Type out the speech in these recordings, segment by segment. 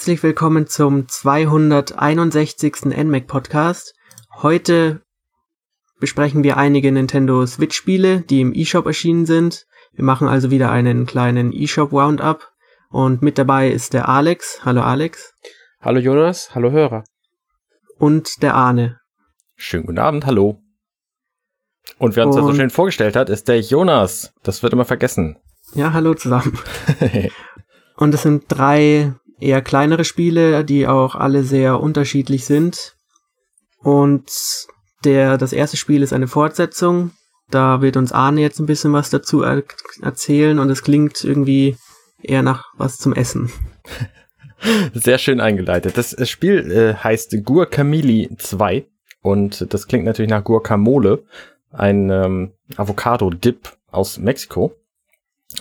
Herzlich willkommen zum 261. NMAC Podcast. Heute besprechen wir einige Nintendo Switch Spiele, die im eShop erschienen sind. Wir machen also wieder einen kleinen eShop Roundup und mit dabei ist der Alex. Hallo Alex. Hallo Jonas, hallo Hörer. Und der Arne. Schönen guten Abend, hallo. Und wer uns das so schön vorgestellt hat, ist der Jonas. Das wird immer vergessen. Ja, hallo zusammen. und es sind drei eher kleinere Spiele, die auch alle sehr unterschiedlich sind. Und der, das erste Spiel ist eine Fortsetzung. Da wird uns Arne jetzt ein bisschen was dazu er erzählen und es klingt irgendwie eher nach was zum Essen. Sehr schön eingeleitet. Das Spiel äh, heißt Guacamole 2 und das klingt natürlich nach Guacamole, ein ähm, Avocado-Dip aus Mexiko.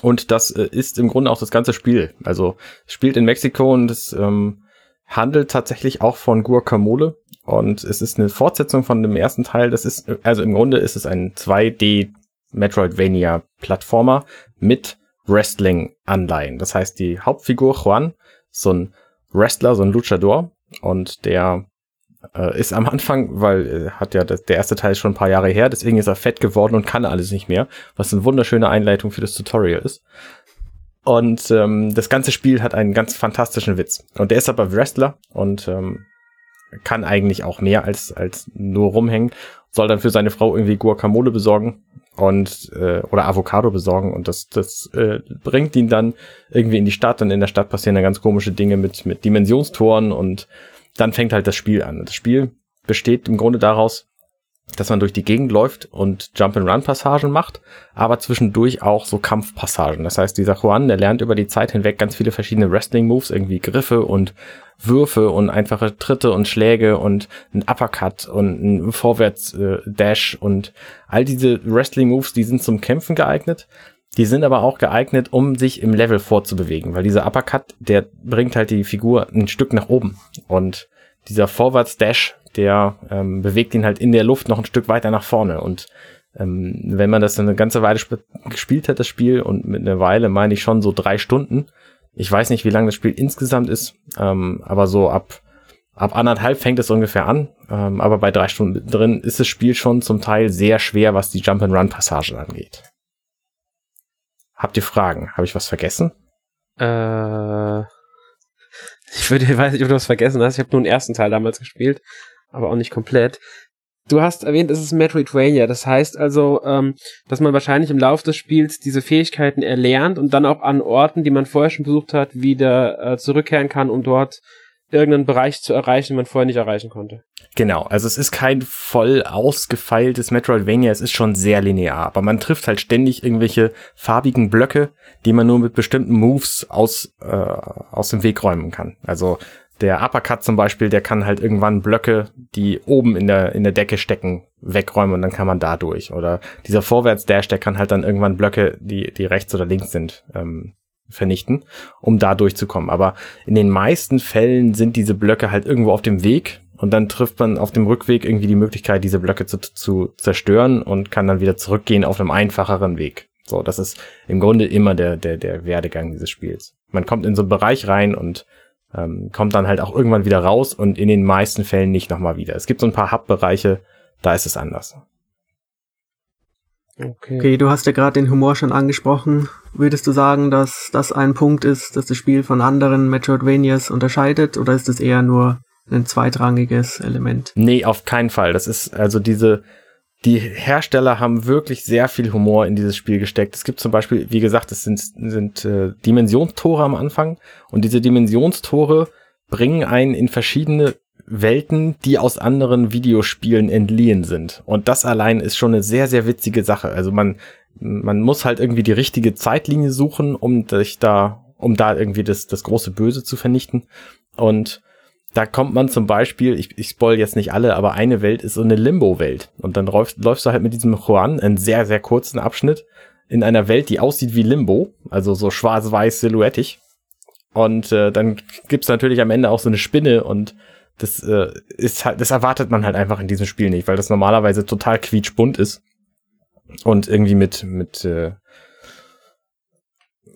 Und das äh, ist im Grunde auch das ganze Spiel. Also spielt in Mexiko und es ähm, handelt tatsächlich auch von Guacamole. Und es ist eine Fortsetzung von dem ersten Teil. Das ist, also im Grunde ist es ein 2D Metroidvania Plattformer mit Wrestling-Anleihen. Das heißt, die Hauptfigur Juan, so ein Wrestler, so ein Luchador, und der äh, ist am Anfang, weil äh, hat ja das, der erste Teil schon ein paar Jahre her, deswegen ist er fett geworden und kann alles nicht mehr, was eine wunderschöne Einleitung für das Tutorial ist. Und ähm, das ganze Spiel hat einen ganz fantastischen Witz. Und der ist aber Wrestler und ähm, kann eigentlich auch mehr als, als nur rumhängen. Soll dann für seine Frau irgendwie Guacamole besorgen und äh, oder Avocado besorgen und das das äh, bringt ihn dann irgendwie in die Stadt und in der Stadt passieren dann ganz komische Dinge mit mit Dimensionstoren und dann fängt halt das Spiel an. Das Spiel besteht im Grunde daraus, dass man durch die Gegend läuft und Jump-and-Run-Passagen macht, aber zwischendurch auch so Kampfpassagen. Das heißt, dieser Juan, der lernt über die Zeit hinweg ganz viele verschiedene Wrestling-Moves, irgendwie Griffe und Würfe und einfache Tritte und Schläge und ein Uppercut und ein Vorwärts-Dash und all diese Wrestling-Moves, die sind zum Kämpfen geeignet. Die sind aber auch geeignet, um sich im Level vorzubewegen, weil dieser Uppercut, der bringt halt die Figur ein Stück nach oben. Und dieser Vorwärts-Dash, der ähm, bewegt ihn halt in der Luft noch ein Stück weiter nach vorne. Und ähm, wenn man das eine ganze Weile gespielt hat, das Spiel, und mit einer Weile meine ich schon so drei Stunden. Ich weiß nicht, wie lang das Spiel insgesamt ist, ähm, aber so ab, ab anderthalb fängt es ungefähr an. Ähm, aber bei drei Stunden drin ist das Spiel schon zum Teil sehr schwer, was die Jump-and-Run-Passagen angeht. Habt ihr Fragen? Habe ich was vergessen? Äh, ich würde, weiß nicht, ob du was vergessen hast. Ich habe nur den ersten Teil damals gespielt, aber auch nicht komplett. Du hast erwähnt, es ist Metroidvania. Das heißt also, ähm, dass man wahrscheinlich im Laufe des Spiels diese Fähigkeiten erlernt und dann auch an Orten, die man vorher schon besucht hat, wieder äh, zurückkehren kann, um dort irgendeinen Bereich zu erreichen, den man vorher nicht erreichen konnte. Genau, also es ist kein voll ausgefeiltes Metroidvania, es ist schon sehr linear, aber man trifft halt ständig irgendwelche farbigen Blöcke, die man nur mit bestimmten Moves aus, äh, aus dem Weg räumen kann. Also der Uppercut zum Beispiel, der kann halt irgendwann Blöcke, die oben in der, in der Decke stecken, wegräumen und dann kann man da durch. Oder dieser Vorwärts-Dash, der kann halt dann irgendwann Blöcke, die, die rechts oder links sind, ähm, vernichten, um da durchzukommen. Aber in den meisten Fällen sind diese Blöcke halt irgendwo auf dem Weg und dann trifft man auf dem Rückweg irgendwie die Möglichkeit, diese Blöcke zu, zu zerstören und kann dann wieder zurückgehen auf einem einfacheren Weg. So, das ist im Grunde immer der, der, der Werdegang dieses Spiels. Man kommt in so einen Bereich rein und ähm, kommt dann halt auch irgendwann wieder raus und in den meisten Fällen nicht nochmal wieder. Es gibt so ein paar Hub-Bereiche, da ist es anders. Okay. okay, du hast ja gerade den Humor schon angesprochen. Würdest du sagen, dass das ein Punkt ist, dass das Spiel von anderen Metroidvanias unterscheidet oder ist es eher nur ein zweitrangiges Element? Nee, auf keinen Fall. Das ist also diese, die Hersteller haben wirklich sehr viel Humor in dieses Spiel gesteckt. Es gibt zum Beispiel, wie gesagt, es sind, sind äh, Dimensionstore am Anfang und diese Dimensionstore bringen einen in verschiedene Welten, die aus anderen Videospielen entliehen sind. Und das allein ist schon eine sehr, sehr witzige Sache. Also man, man muss halt irgendwie die richtige Zeitlinie suchen, um sich da, um da irgendwie das, das große Böse zu vernichten. Und da kommt man zum Beispiel, ich, ich spoil jetzt nicht alle, aber eine Welt ist so eine Limbo-Welt. Und dann läufst, läufst du halt mit diesem Juan einen sehr, sehr kurzen Abschnitt in einer Welt, die aussieht wie Limbo, also so schwarz-weiß silhouettig. Und äh, dann gibt's natürlich am Ende auch so eine Spinne und das äh, ist halt, das erwartet man halt einfach in diesem Spiel nicht, weil das normalerweise total quietschbunt ist und irgendwie mit mit äh,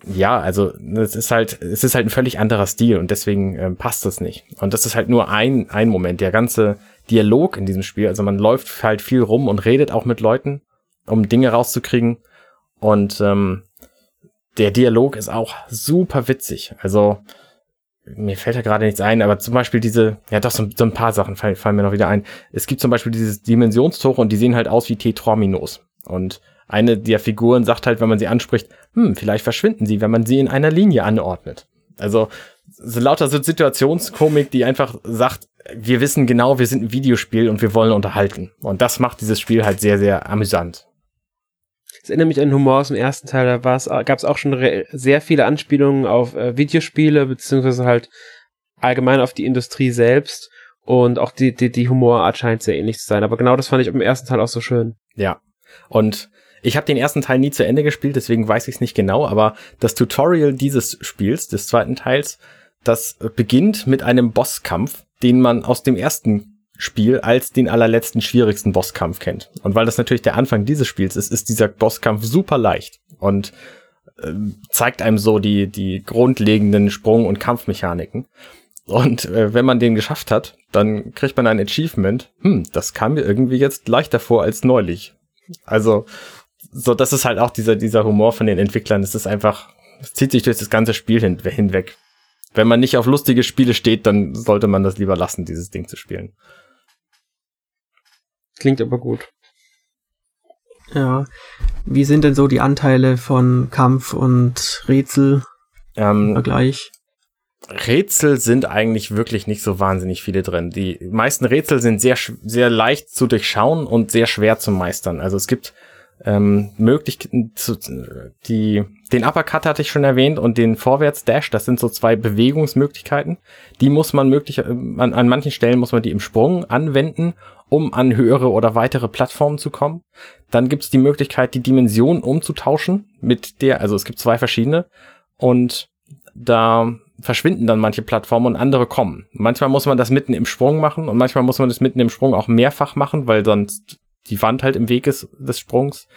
ja, also es ist halt, es ist halt ein völlig anderer Stil und deswegen ähm, passt das nicht. Und das ist halt nur ein, ein Moment. Der ganze Dialog in diesem Spiel, also man läuft halt viel rum und redet auch mit Leuten, um Dinge rauszukriegen. Und ähm, der Dialog ist auch super witzig. Also mir fällt ja gerade nichts ein, aber zum Beispiel diese, ja doch, so, so ein paar Sachen fallen, fallen, mir noch wieder ein. Es gibt zum Beispiel dieses Dimensionstore und die sehen halt aus wie Tetrominos. Und eine der Figuren sagt halt, wenn man sie anspricht, hm, vielleicht verschwinden sie, wenn man sie in einer Linie anordnet. Also so lauter so Situationskomik, die einfach sagt, wir wissen genau, wir sind ein Videospiel und wir wollen unterhalten. Und das macht dieses Spiel halt sehr, sehr amüsant. Es erinnert mich an Humor aus dem ersten Teil, da gab es auch schon sehr viele Anspielungen auf äh, Videospiele, beziehungsweise halt allgemein auf die Industrie selbst. Und auch die, die, die Humorart scheint sehr ähnlich zu sein. Aber genau das fand ich im ersten Teil auch so schön. Ja. Und ich habe den ersten Teil nie zu Ende gespielt, deswegen weiß ich es nicht genau, aber das Tutorial dieses Spiels, des zweiten Teils, das beginnt mit einem Bosskampf, den man aus dem ersten Spiel als den allerletzten schwierigsten Bosskampf kennt. Und weil das natürlich der Anfang dieses Spiels ist, ist dieser Bosskampf super leicht und äh, zeigt einem so die, die grundlegenden Sprung- und Kampfmechaniken. Und äh, wenn man den geschafft hat, dann kriegt man ein Achievement. Hm, das kam mir irgendwie jetzt leichter vor als neulich. Also, so, das ist halt auch dieser, dieser Humor von den Entwicklern. Es ist einfach, es zieht sich durch das ganze Spiel hin, hinweg. Wenn man nicht auf lustige Spiele steht, dann sollte man das lieber lassen, dieses Ding zu spielen. Klingt aber gut. Ja. Wie sind denn so die Anteile von Kampf und Rätsel ähm, im Vergleich? Rätsel sind eigentlich wirklich nicht so wahnsinnig viele drin. Die meisten Rätsel sind sehr, sehr leicht zu durchschauen und sehr schwer zu meistern. Also es gibt ähm, Möglichkeiten zu, die, den Uppercut hatte ich schon erwähnt und den Vorwärts-Dash, das sind so zwei Bewegungsmöglichkeiten. Die muss man möglich, äh, an, an manchen Stellen muss man die im Sprung anwenden, um an höhere oder weitere Plattformen zu kommen. Dann gibt es die Möglichkeit, die Dimension umzutauschen mit der, also es gibt zwei verschiedene und da verschwinden dann manche Plattformen und andere kommen. Manchmal muss man das mitten im Sprung machen und manchmal muss man das mitten im Sprung auch mehrfach machen, weil sonst die Wand halt im Weg ist des Sprungs.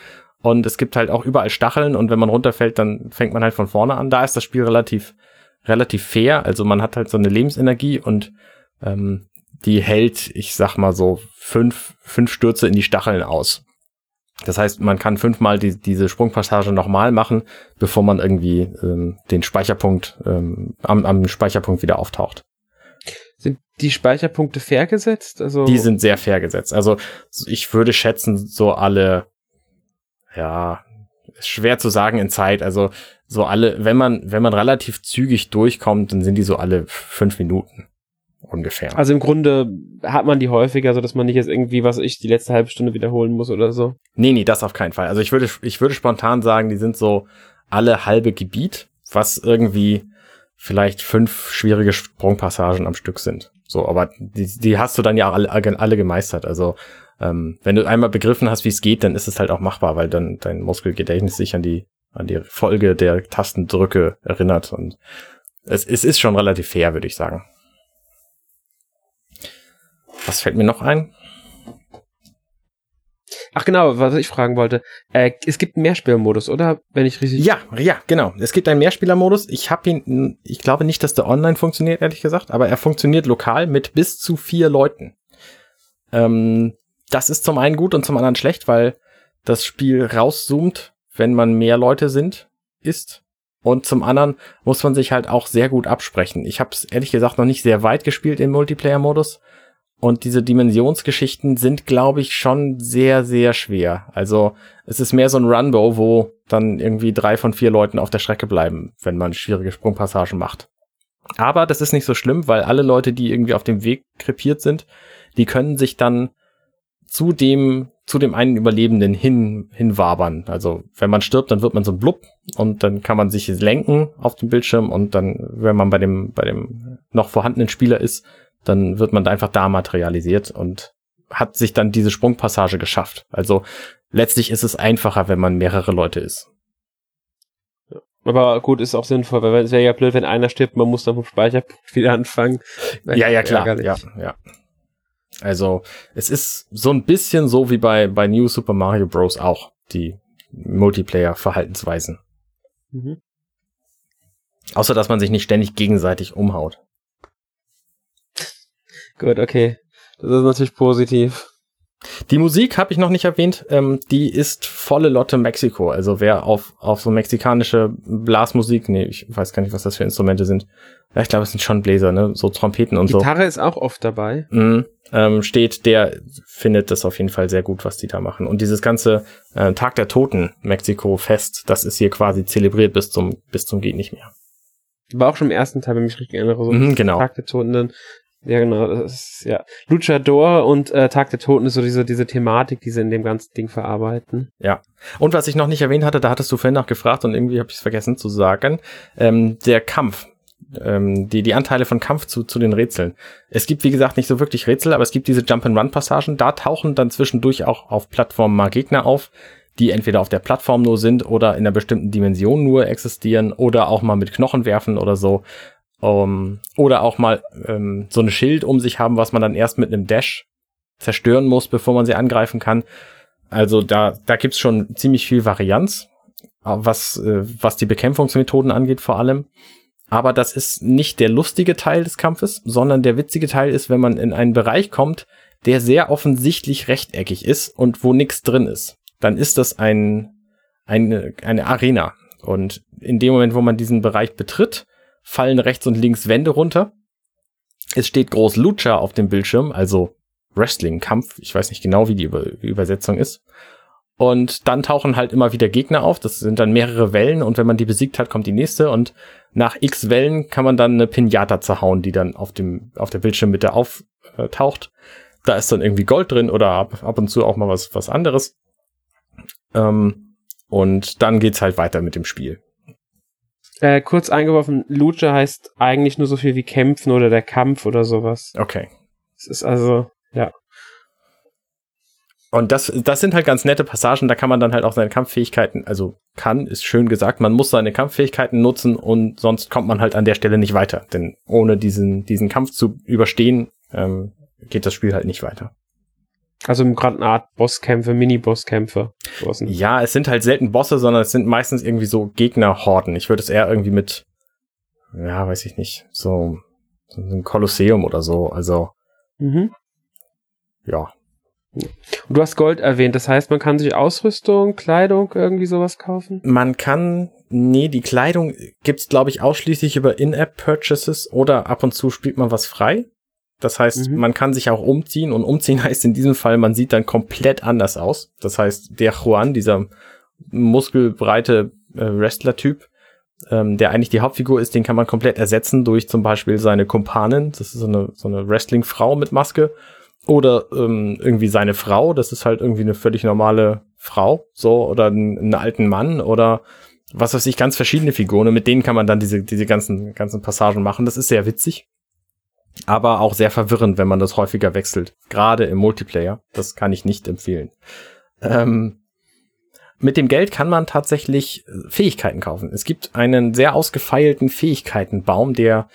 Und es gibt halt auch überall Stacheln und wenn man runterfällt, dann fängt man halt von vorne an. Da ist das Spiel relativ, relativ fair. Also man hat halt so eine Lebensenergie und ähm, die hält, ich sag mal so, fünf, fünf Stürze in die Stacheln aus. Das heißt, man kann fünfmal die, diese Sprungpassage nochmal machen, bevor man irgendwie ähm, den Speicherpunkt ähm, am, am Speicherpunkt wieder auftaucht. Sind die Speicherpunkte fair gesetzt? Also die sind sehr fair gesetzt. Also ich würde schätzen, so alle, ja, ist schwer zu sagen in Zeit. Also so alle, wenn man, wenn man relativ zügig durchkommt, dann sind die so alle fünf Minuten ungefähr. Also im Grunde hat man die häufiger, so dass man nicht jetzt irgendwie, was ich, die letzte halbe Stunde wiederholen muss oder so. Nee, nee, das auf keinen Fall. Also ich würde, ich würde spontan sagen, die sind so alle halbe Gebiet, was irgendwie vielleicht fünf schwierige Sprungpassagen am Stück sind. So, aber die, die hast du dann ja alle, alle gemeistert. Also ähm, wenn du einmal begriffen hast, wie es geht, dann ist es halt auch machbar, weil dann dein Muskelgedächtnis sich an die an die Folge der Tastendrücke erinnert und es, es ist schon relativ fair, würde ich sagen. Was fällt mir noch ein? Ach genau, was ich fragen wollte. Äh, es gibt einen Mehrspielermodus, oder? Wenn ich richtig. Ja, ja, genau. Es gibt einen Mehrspielermodus. Ich habe ihn, ich glaube nicht, dass der online funktioniert, ehrlich gesagt, aber er funktioniert lokal mit bis zu vier Leuten. Ähm, das ist zum einen gut und zum anderen schlecht, weil das Spiel rauszoomt, wenn man mehr Leute sind, ist. Und zum anderen muss man sich halt auch sehr gut absprechen. Ich habe es ehrlich gesagt noch nicht sehr weit gespielt im Multiplayer-Modus. Und diese Dimensionsgeschichten sind, glaube ich, schon sehr, sehr schwer. Also es ist mehr so ein Runbow, wo dann irgendwie drei von vier Leuten auf der Strecke bleiben, wenn man schwierige Sprungpassagen macht. Aber das ist nicht so schlimm, weil alle Leute, die irgendwie auf dem Weg krepiert sind, die können sich dann zu dem, zu dem einen Überlebenden hin, hinwabern. Also wenn man stirbt, dann wird man so ein Blub und dann kann man sich lenken auf dem Bildschirm und dann, wenn man bei dem, bei dem noch vorhandenen Spieler ist, dann wird man da einfach da materialisiert und hat sich dann diese Sprungpassage geschafft. Also letztlich ist es einfacher, wenn man mehrere Leute ist. Aber gut, ist auch sinnvoll, weil es wäre ja blöd, wenn einer stirbt, man muss dann vom Speicherpunkt wieder anfangen. Ja, ja, klar. Ja, ja. Also, es ist so ein bisschen so wie bei, bei New Super Mario Bros. auch, die Multiplayer-Verhaltensweisen. Mhm. Außer, dass man sich nicht ständig gegenseitig umhaut. Gut, okay. Das ist natürlich positiv. Die Musik habe ich noch nicht erwähnt. Ähm, die ist volle Lotte Mexiko. Also wer auf, auf so mexikanische Blasmusik, nee, ich weiß gar nicht, was das für Instrumente sind. Ja, ich glaube, es sind schon Bläser, ne? So Trompeten und Gitarre so. Gitarre ist auch oft dabei. Mhm, ähm, steht, der findet das auf jeden Fall sehr gut, was die da machen. Und dieses ganze äh, Tag der Toten Mexiko-Fest, das ist hier quasi zelebriert bis zum, bis zum geht nicht mehr. War auch schon im ersten Teil, wenn ich mich richtig erinnere, so mhm, genau. Tag der Toten, dann ja, genau. Das ist, ja. Luchador und äh, Tag der Toten ist so diese, diese Thematik, die sie in dem ganzen Ding verarbeiten. Ja. Und was ich noch nicht erwähnt hatte, da hattest du vorhin noch gefragt und irgendwie habe ich es vergessen zu sagen, ähm, der Kampf. Ähm, die, die Anteile von Kampf zu, zu den Rätseln. Es gibt, wie gesagt, nicht so wirklich Rätsel, aber es gibt diese Jump-and-Run-Passagen. Da tauchen dann zwischendurch auch auf Plattformen mal Gegner auf, die entweder auf der Plattform nur sind oder in einer bestimmten Dimension nur existieren oder auch mal mit Knochen werfen oder so. Um, oder auch mal ähm, so eine Schild um sich haben, was man dann erst mit einem Dash zerstören muss, bevor man sie angreifen kann. Also da, da gibt's schon ziemlich viel Varianz, was, äh, was die Bekämpfungsmethoden angeht vor allem. Aber das ist nicht der lustige Teil des Kampfes, sondern der witzige Teil ist, wenn man in einen Bereich kommt, der sehr offensichtlich rechteckig ist und wo nichts drin ist. Dann ist das ein, eine, eine Arena. Und in dem Moment, wo man diesen Bereich betritt, fallen rechts und links Wände runter. Es steht groß Lucha auf dem Bildschirm, also Wrestling, Kampf. Ich weiß nicht genau, wie die Über Übersetzung ist. Und dann tauchen halt immer wieder Gegner auf. Das sind dann mehrere Wellen und wenn man die besiegt hat, kommt die nächste. Und nach x Wellen kann man dann eine Pinata zerhauen, die dann auf dem, auf der Bildschirmmitte auftaucht. Da ist dann irgendwie Gold drin oder ab, ab und zu auch mal was, was anderes. Ähm, und dann geht's halt weiter mit dem Spiel. Äh, kurz eingeworfen, Lucha heißt eigentlich nur so viel wie kämpfen oder der Kampf oder sowas. Okay. Es ist also, ja. Und das, das sind halt ganz nette Passagen, da kann man dann halt auch seine Kampffähigkeiten, also kann, ist schön gesagt, man muss seine Kampffähigkeiten nutzen und sonst kommt man halt an der Stelle nicht weiter. Denn ohne diesen, diesen Kampf zu überstehen, ähm, geht das Spiel halt nicht weiter. Also gerade eine Art Bosskämpfe, Mini-Bosskämpfe. Ja, es sind halt selten Bosse, sondern es sind meistens irgendwie so Gegnerhorden. Ich würde es eher irgendwie mit, ja, weiß ich nicht, so, so ein Kolosseum oder so. Also, mhm. ja. Und du hast Gold erwähnt, das heißt, man kann sich Ausrüstung, Kleidung, irgendwie sowas kaufen? Man kann, nee, die Kleidung gibt's glaube ich ausschließlich über In-App-Purchases oder ab und zu spielt man was frei. Das heißt, mhm. man kann sich auch umziehen und umziehen heißt in diesem Fall, man sieht dann komplett anders aus. Das heißt, der Juan, dieser muskelbreite äh, Wrestler-Typ, ähm, der eigentlich die Hauptfigur ist, den kann man komplett ersetzen durch zum Beispiel seine Kumpanin. Das ist so eine, so eine Wrestling-Frau mit Maske. Oder ähm, irgendwie seine Frau, das ist halt irgendwie eine völlig normale Frau, so, oder einen, einen alten Mann oder was weiß ich, ganz verschiedene Figuren. Und mit denen kann man dann diese, diese ganzen, ganzen Passagen machen. Das ist sehr witzig aber auch sehr verwirrend, wenn man das häufiger wechselt. Gerade im Multiplayer. Das kann ich nicht empfehlen. Ähm, mit dem Geld kann man tatsächlich äh, Fähigkeiten kaufen. Es gibt einen sehr ausgefeilten Fähigkeitenbaum, der,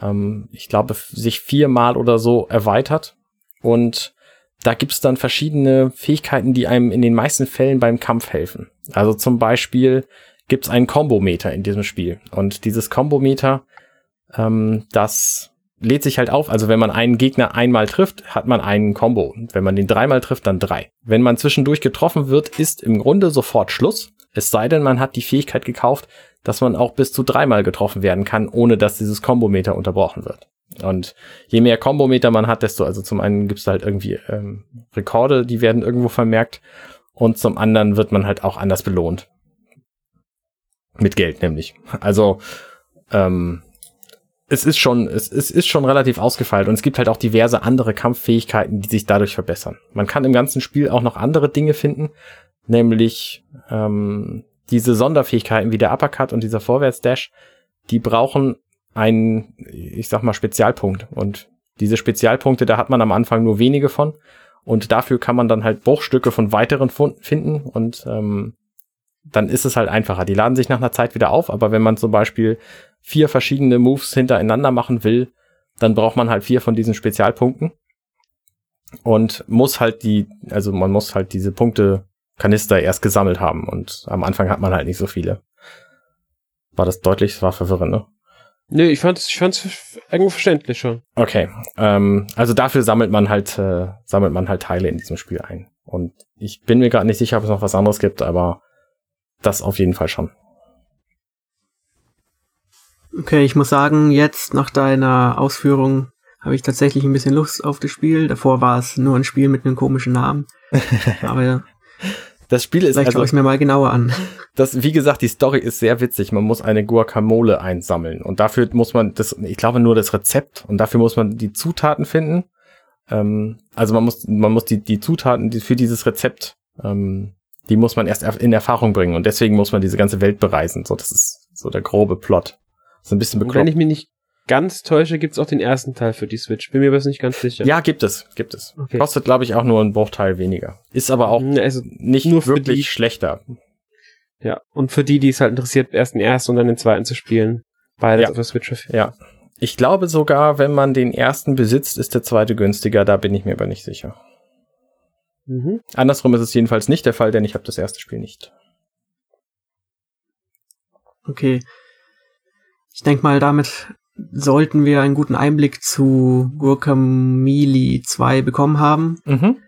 ähm, ich glaube, sich viermal oder so erweitert. Und da gibt's dann verschiedene Fähigkeiten, die einem in den meisten Fällen beim Kampf helfen. Also zum Beispiel gibt's einen Kombometer in diesem Spiel. Und dieses Kombometer, ähm, das lädt sich halt auf. Also wenn man einen Gegner einmal trifft, hat man einen Combo. Wenn man den dreimal trifft, dann drei. Wenn man zwischendurch getroffen wird, ist im Grunde sofort Schluss. Es sei denn, man hat die Fähigkeit gekauft, dass man auch bis zu dreimal getroffen werden kann, ohne dass dieses Kombometer unterbrochen wird. Und je mehr Kombometer man hat, desto, also zum einen gibt's halt irgendwie ähm, Rekorde, die werden irgendwo vermerkt. Und zum anderen wird man halt auch anders belohnt. Mit Geld nämlich. Also ähm, es ist schon, es, es ist schon relativ ausgefeilt und es gibt halt auch diverse andere Kampffähigkeiten, die sich dadurch verbessern. Man kann im ganzen Spiel auch noch andere Dinge finden, nämlich ähm, diese Sonderfähigkeiten wie der Uppercut und dieser Vorwärtsdash, die brauchen einen, ich sag mal, Spezialpunkt. Und diese Spezialpunkte, da hat man am Anfang nur wenige von. Und dafür kann man dann halt Bruchstücke von weiteren finden und ähm, dann ist es halt einfacher. Die laden sich nach einer Zeit wieder auf, aber wenn man zum Beispiel vier verschiedene Moves hintereinander machen will, dann braucht man halt vier von diesen Spezialpunkten und muss halt die, also man muss halt diese Punkte Kanister erst gesammelt haben und am Anfang hat man halt nicht so viele. War das deutlich? Das war verwirrend, ne? Nee, ich fand es ich fand's irgendwo verständlich schon. Okay, ähm, also dafür sammelt man halt äh, sammelt man halt Teile in diesem Spiel ein. Und ich bin mir gerade nicht sicher, ob es noch was anderes gibt, aber das auf jeden Fall schon. Okay, ich muss sagen, jetzt nach deiner Ausführung habe ich tatsächlich ein bisschen Lust auf das Spiel. Davor war es nur ein Spiel mit einem komischen Namen. Aber ja. Das Spiel ist Vielleicht also, schaue ich mir mal genauer an. das, wie gesagt, die Story ist sehr witzig. Man muss eine Guacamole einsammeln und dafür muss man das, ich glaube nur das Rezept und dafür muss man die Zutaten finden. Ähm, also man muss, man muss die, die Zutaten für dieses Rezept, ähm, die muss man erst in Erfahrung bringen und deswegen muss man diese ganze Welt bereisen. So, das ist so der grobe Plot. Das ist ein bisschen Und wenn bekloppt. ich mich nicht ganz täusche, gibt's auch den ersten Teil für die Switch. Bin mir aber nicht ganz sicher. Ja, gibt es, gibt es. Okay. Kostet, glaube ich, auch nur einen Bruchteil weniger. Ist aber auch Mm, Also, nicht nur wirklich die- schlechter. ja. Und für die, die es halt interessiert, erst den ersten und dann den zweiten zu spielen. Beides Ja. auf der Switch. Ja. Ich glaube sogar, wenn man den ersten besitzt, ist der zweite günstiger. Da bin ich mir aber nicht sicher. Mhm. Andersrum ist es jedenfalls nicht der Fall, denn ich habe das erste Spiel nicht. Okay. Ich denke mal, damit sollten wir einen guten Einblick zu Guacamole 2 bekommen haben. Mhm.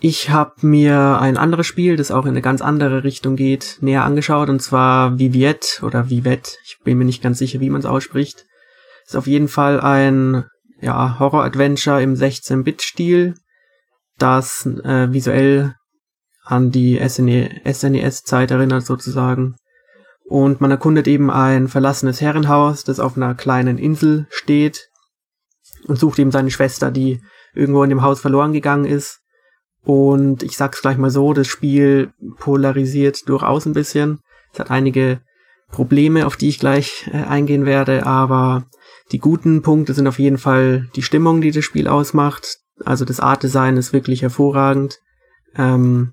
Ich habe mir ein anderes Spiel, das auch in eine ganz andere Richtung geht, näher angeschaut, und zwar Viviette oder Vivette. Ich bin mir nicht ganz sicher, wie man es ausspricht. Ist auf jeden Fall ein ja, Horror-Adventure im 16-Bit-Stil, das äh, visuell an die E, SNES-Zeit erinnert sozusagen. Und man erkundet eben ein verlassenes Herrenhaus, das auf einer kleinen Insel steht und sucht eben seine Schwester, die irgendwo in dem Haus verloren gegangen ist. Und ich sag's gleich mal so, das Spiel polarisiert durchaus ein bisschen. Es hat einige Probleme, auf die ich gleich äh, eingehen werde, aber die guten Punkte sind auf jeden Fall die Stimmung, die das Spiel ausmacht. Also das Art-Design ist wirklich hervorragend. Ähm,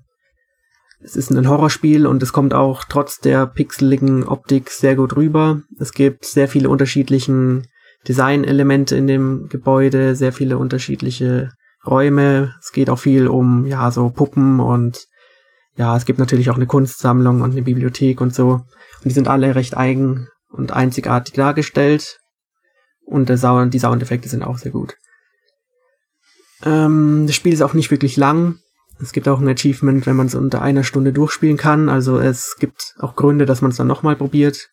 es ist ein Horrorspiel und es kommt auch trotz der pixeligen Optik sehr gut rüber. Es gibt sehr viele unterschiedlichen Designelemente in dem Gebäude, sehr viele unterschiedliche Räume. Es geht auch viel um, ja, so Puppen und ja, es gibt natürlich auch eine Kunstsammlung und eine Bibliothek und so. Und die sind alle recht eigen und einzigartig dargestellt. Und der Sound, die Soundeffekte sind auch sehr gut. Ähm, das Spiel ist auch nicht wirklich lang. Es gibt auch ein Achievement, wenn man es unter einer Stunde durchspielen kann. Also es gibt auch Gründe, dass man es dann nochmal probiert.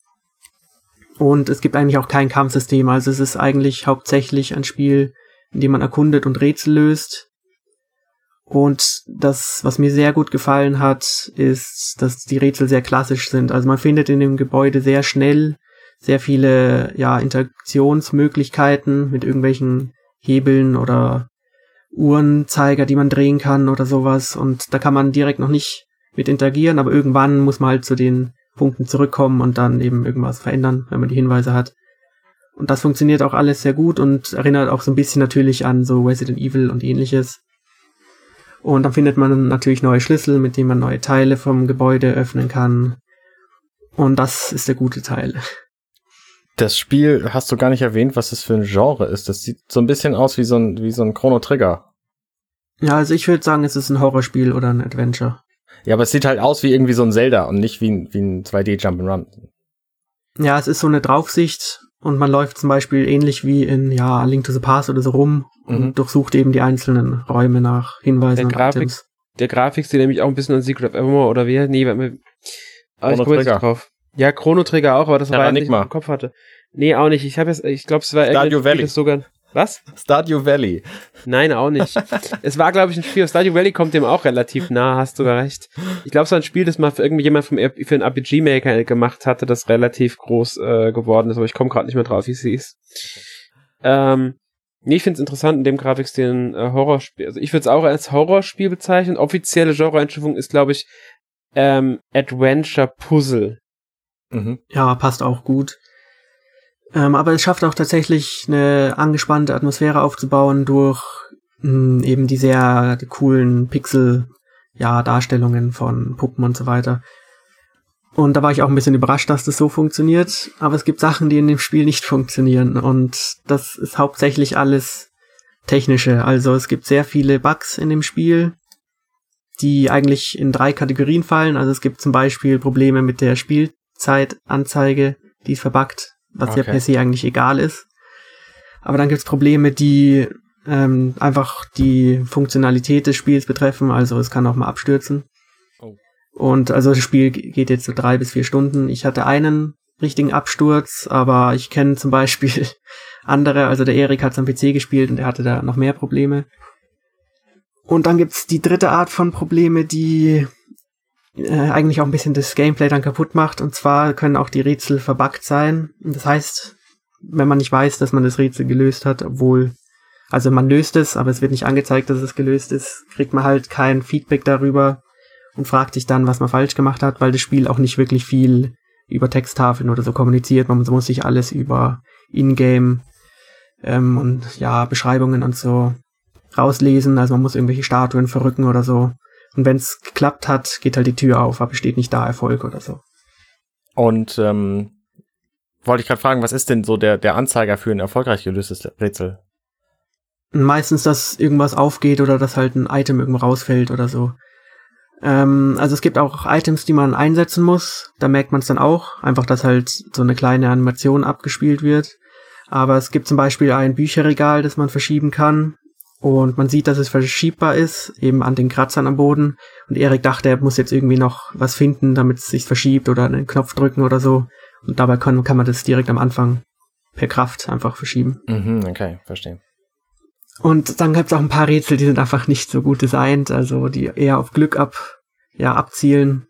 Und es gibt eigentlich auch kein Kampfsystem. Also es ist eigentlich hauptsächlich ein Spiel, in dem man erkundet und Rätsel löst. Und das, was mir sehr gut gefallen hat, ist, dass die Rätsel sehr klassisch sind. Also man findet in dem Gebäude sehr schnell sehr viele ja, Interaktionsmöglichkeiten mit irgendwelchen Hebeln oder Uhrenzeiger, die man drehen kann oder sowas. Und da kann man direkt noch nicht mit interagieren, aber irgendwann muss man halt zu den Punkten zurückkommen und dann eben irgendwas verändern, wenn man die Hinweise hat. Und das funktioniert auch alles sehr gut und erinnert auch so ein bisschen natürlich an so Resident Evil und ähnliches. Und dann findet man natürlich neue Schlüssel, mit denen man neue Teile vom Gebäude öffnen kann. Und das ist der gute Teil. Das Spiel hast du gar nicht erwähnt, was das für ein Genre ist. Das sieht so ein bisschen aus wie so ein, wie so ein Chrono Trigger. Ja, also ich würde sagen, es ist ein Horrorspiel oder ein Adventure. Ja, aber es sieht halt aus wie irgendwie so ein Zelda und nicht wie ein, wie ein 2D Jump'n'Run. Ja, es ist so eine Draufsicht und man läuft zum Beispiel ähnlich wie in, ja, A Link to the Past oder so rum und Mhm. durchsucht eben die einzelnen Räume nach Hinweisen Der und Grafik- Items. Der Grafikstil nämlich auch ein bisschen an Secret of Evermore oder wie? Nee, warte mal. Aber ich Chrono komme jetzt drauf. Ja, Chrono Trigger auch, aber das war jetzt nicht, was ich im Kopf hatte. Nee, auch nicht. Ich habe jetzt, ich glaube, es war Stardew Valley. sogar. Was? Stardew Valley. Nein, auch nicht. es war, glaube ich, ein Spiel. Stardew Valley kommt dem auch relativ nah, hast sogar recht. Ich glaube, es war ein Spiel, das mal für irgendjemand vom, R- für einen RPG-Maker gemacht hatte, das relativ groß äh, geworden ist, aber ich komme gerade nicht mehr drauf, wie es hieß. Ähm, nee, ich finde es interessant, in dem Grafikstil ein äh, Horrorspiel. Also ich würde es auch als Horrorspiel bezeichnen. Offizielle Genre-Einstufung ist, glaube ich, ähm, Adventure Puzzle. Mhm. Ja, passt auch gut. Ähm, aber es schafft auch tatsächlich eine angespannte Atmosphäre aufzubauen durch mh, eben die sehr coolen Pixel, ja, Darstellungen von Puppen und so weiter. Und da war ich auch ein bisschen überrascht, dass das so funktioniert. Aber es gibt Sachen, die in dem Spiel nicht funktionieren. Und das ist hauptsächlich alles technische. Also es gibt sehr viele Bugs in dem Spiel, die eigentlich in drei Kategorien fallen. Also es gibt zum Beispiel Probleme mit der Spielzeitanzeige, die ist verbuggt. was okay. ja per se eigentlich egal ist. Aber dann gibt's Probleme, die ähm, einfach die Funktionalität des Spiels betreffen, also es kann auch mal abstürzen. Oh. Und also das Spiel geht jetzt so drei bis vier Stunden. Ich hatte einen richtigen Absturz, aber ich kenne zum Beispiel andere, also der Erik hat es am PC gespielt und er hatte da noch mehr Probleme. Und dann gibt's die dritte Art von Probleme, die äh, eigentlich auch ein bisschen das Gameplay dann kaputt macht. Und zwar können auch die Rätsel verbuggt sein. Das heißt, wenn man nicht weiß, dass man das Rätsel gelöst hat, obwohl, also man löst es, aber es wird nicht angezeigt, dass es gelöst ist, kriegt man halt kein Feedback darüber und fragt sich dann, was man falsch gemacht hat, weil das Spiel auch nicht wirklich viel über Texttafeln oder so kommuniziert. Man muss sich alles über Ingame ähm, und ja, Beschreibungen und so rauslesen. Also man muss irgendwelche Statuen verrücken oder so. Und wenn es geklappt hat, geht halt die Tür auf, aber steht nicht da Erfolg oder so. Und ähm, wollte ich gerade fragen, was ist denn so der, der Anzeiger für ein erfolgreich gelöstes Rätsel? Meistens, dass irgendwas aufgeht oder dass halt ein Item irgendwo rausfällt oder so. Ähm, also es gibt auch Items, die man einsetzen muss. Da merkt man es dann auch. Einfach, dass halt so eine kleine Animation abgespielt wird. Aber es gibt zum Beispiel ein Bücherregal, das man verschieben kann. Und man sieht, dass es verschiebbar ist, eben an den Kratzern am Boden. Und Erik dachte, er muss jetzt irgendwie noch was finden, damit es sich verschiebt oder einen Knopf drücken oder so. Und dabei kann, kann man das direkt am Anfang per Kraft einfach verschieben. Mhm, okay, verstehe. Und dann gibt es auch ein paar Rätsel, die sind einfach nicht so gut designt, also die eher auf Glück ab, ja, abzielen.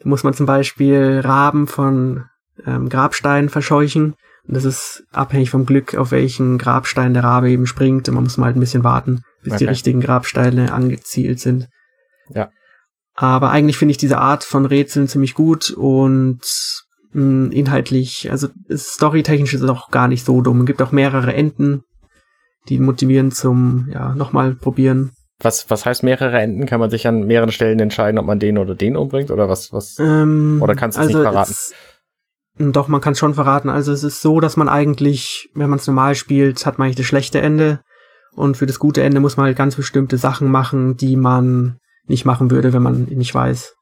Da muss man zum Beispiel Raben von ähm, Grabsteinen verscheuchen. Das ist abhängig vom Glück, auf welchen Grabstein der Rabe eben springt. Und man muss mal halt ein bisschen warten, bis okay. die richtigen Grabsteine angezielt sind. Ja. Aber eigentlich finde ich diese Art von Rätseln ziemlich gut und mh, hm, inhaltlich, also storytechnisch ist es auch gar nicht so dumm. Es gibt auch mehrere Enden, die motivieren zum, ja, nochmal probieren. Was, was heißt mehrere Enden? Kann man sich an mehreren Stellen entscheiden, ob man den oder den umbringt? Oder was, was? Ähm, oder kannst du es also nicht verraten? Es, doch, man kann es schon verraten. Also es ist so, dass man eigentlich, wenn man es normal spielt, hat man eigentlich das schlechte Ende. Und für das gute Ende muss man halt ganz bestimmte Sachen machen, die man nicht machen würde, wenn man nicht weiß,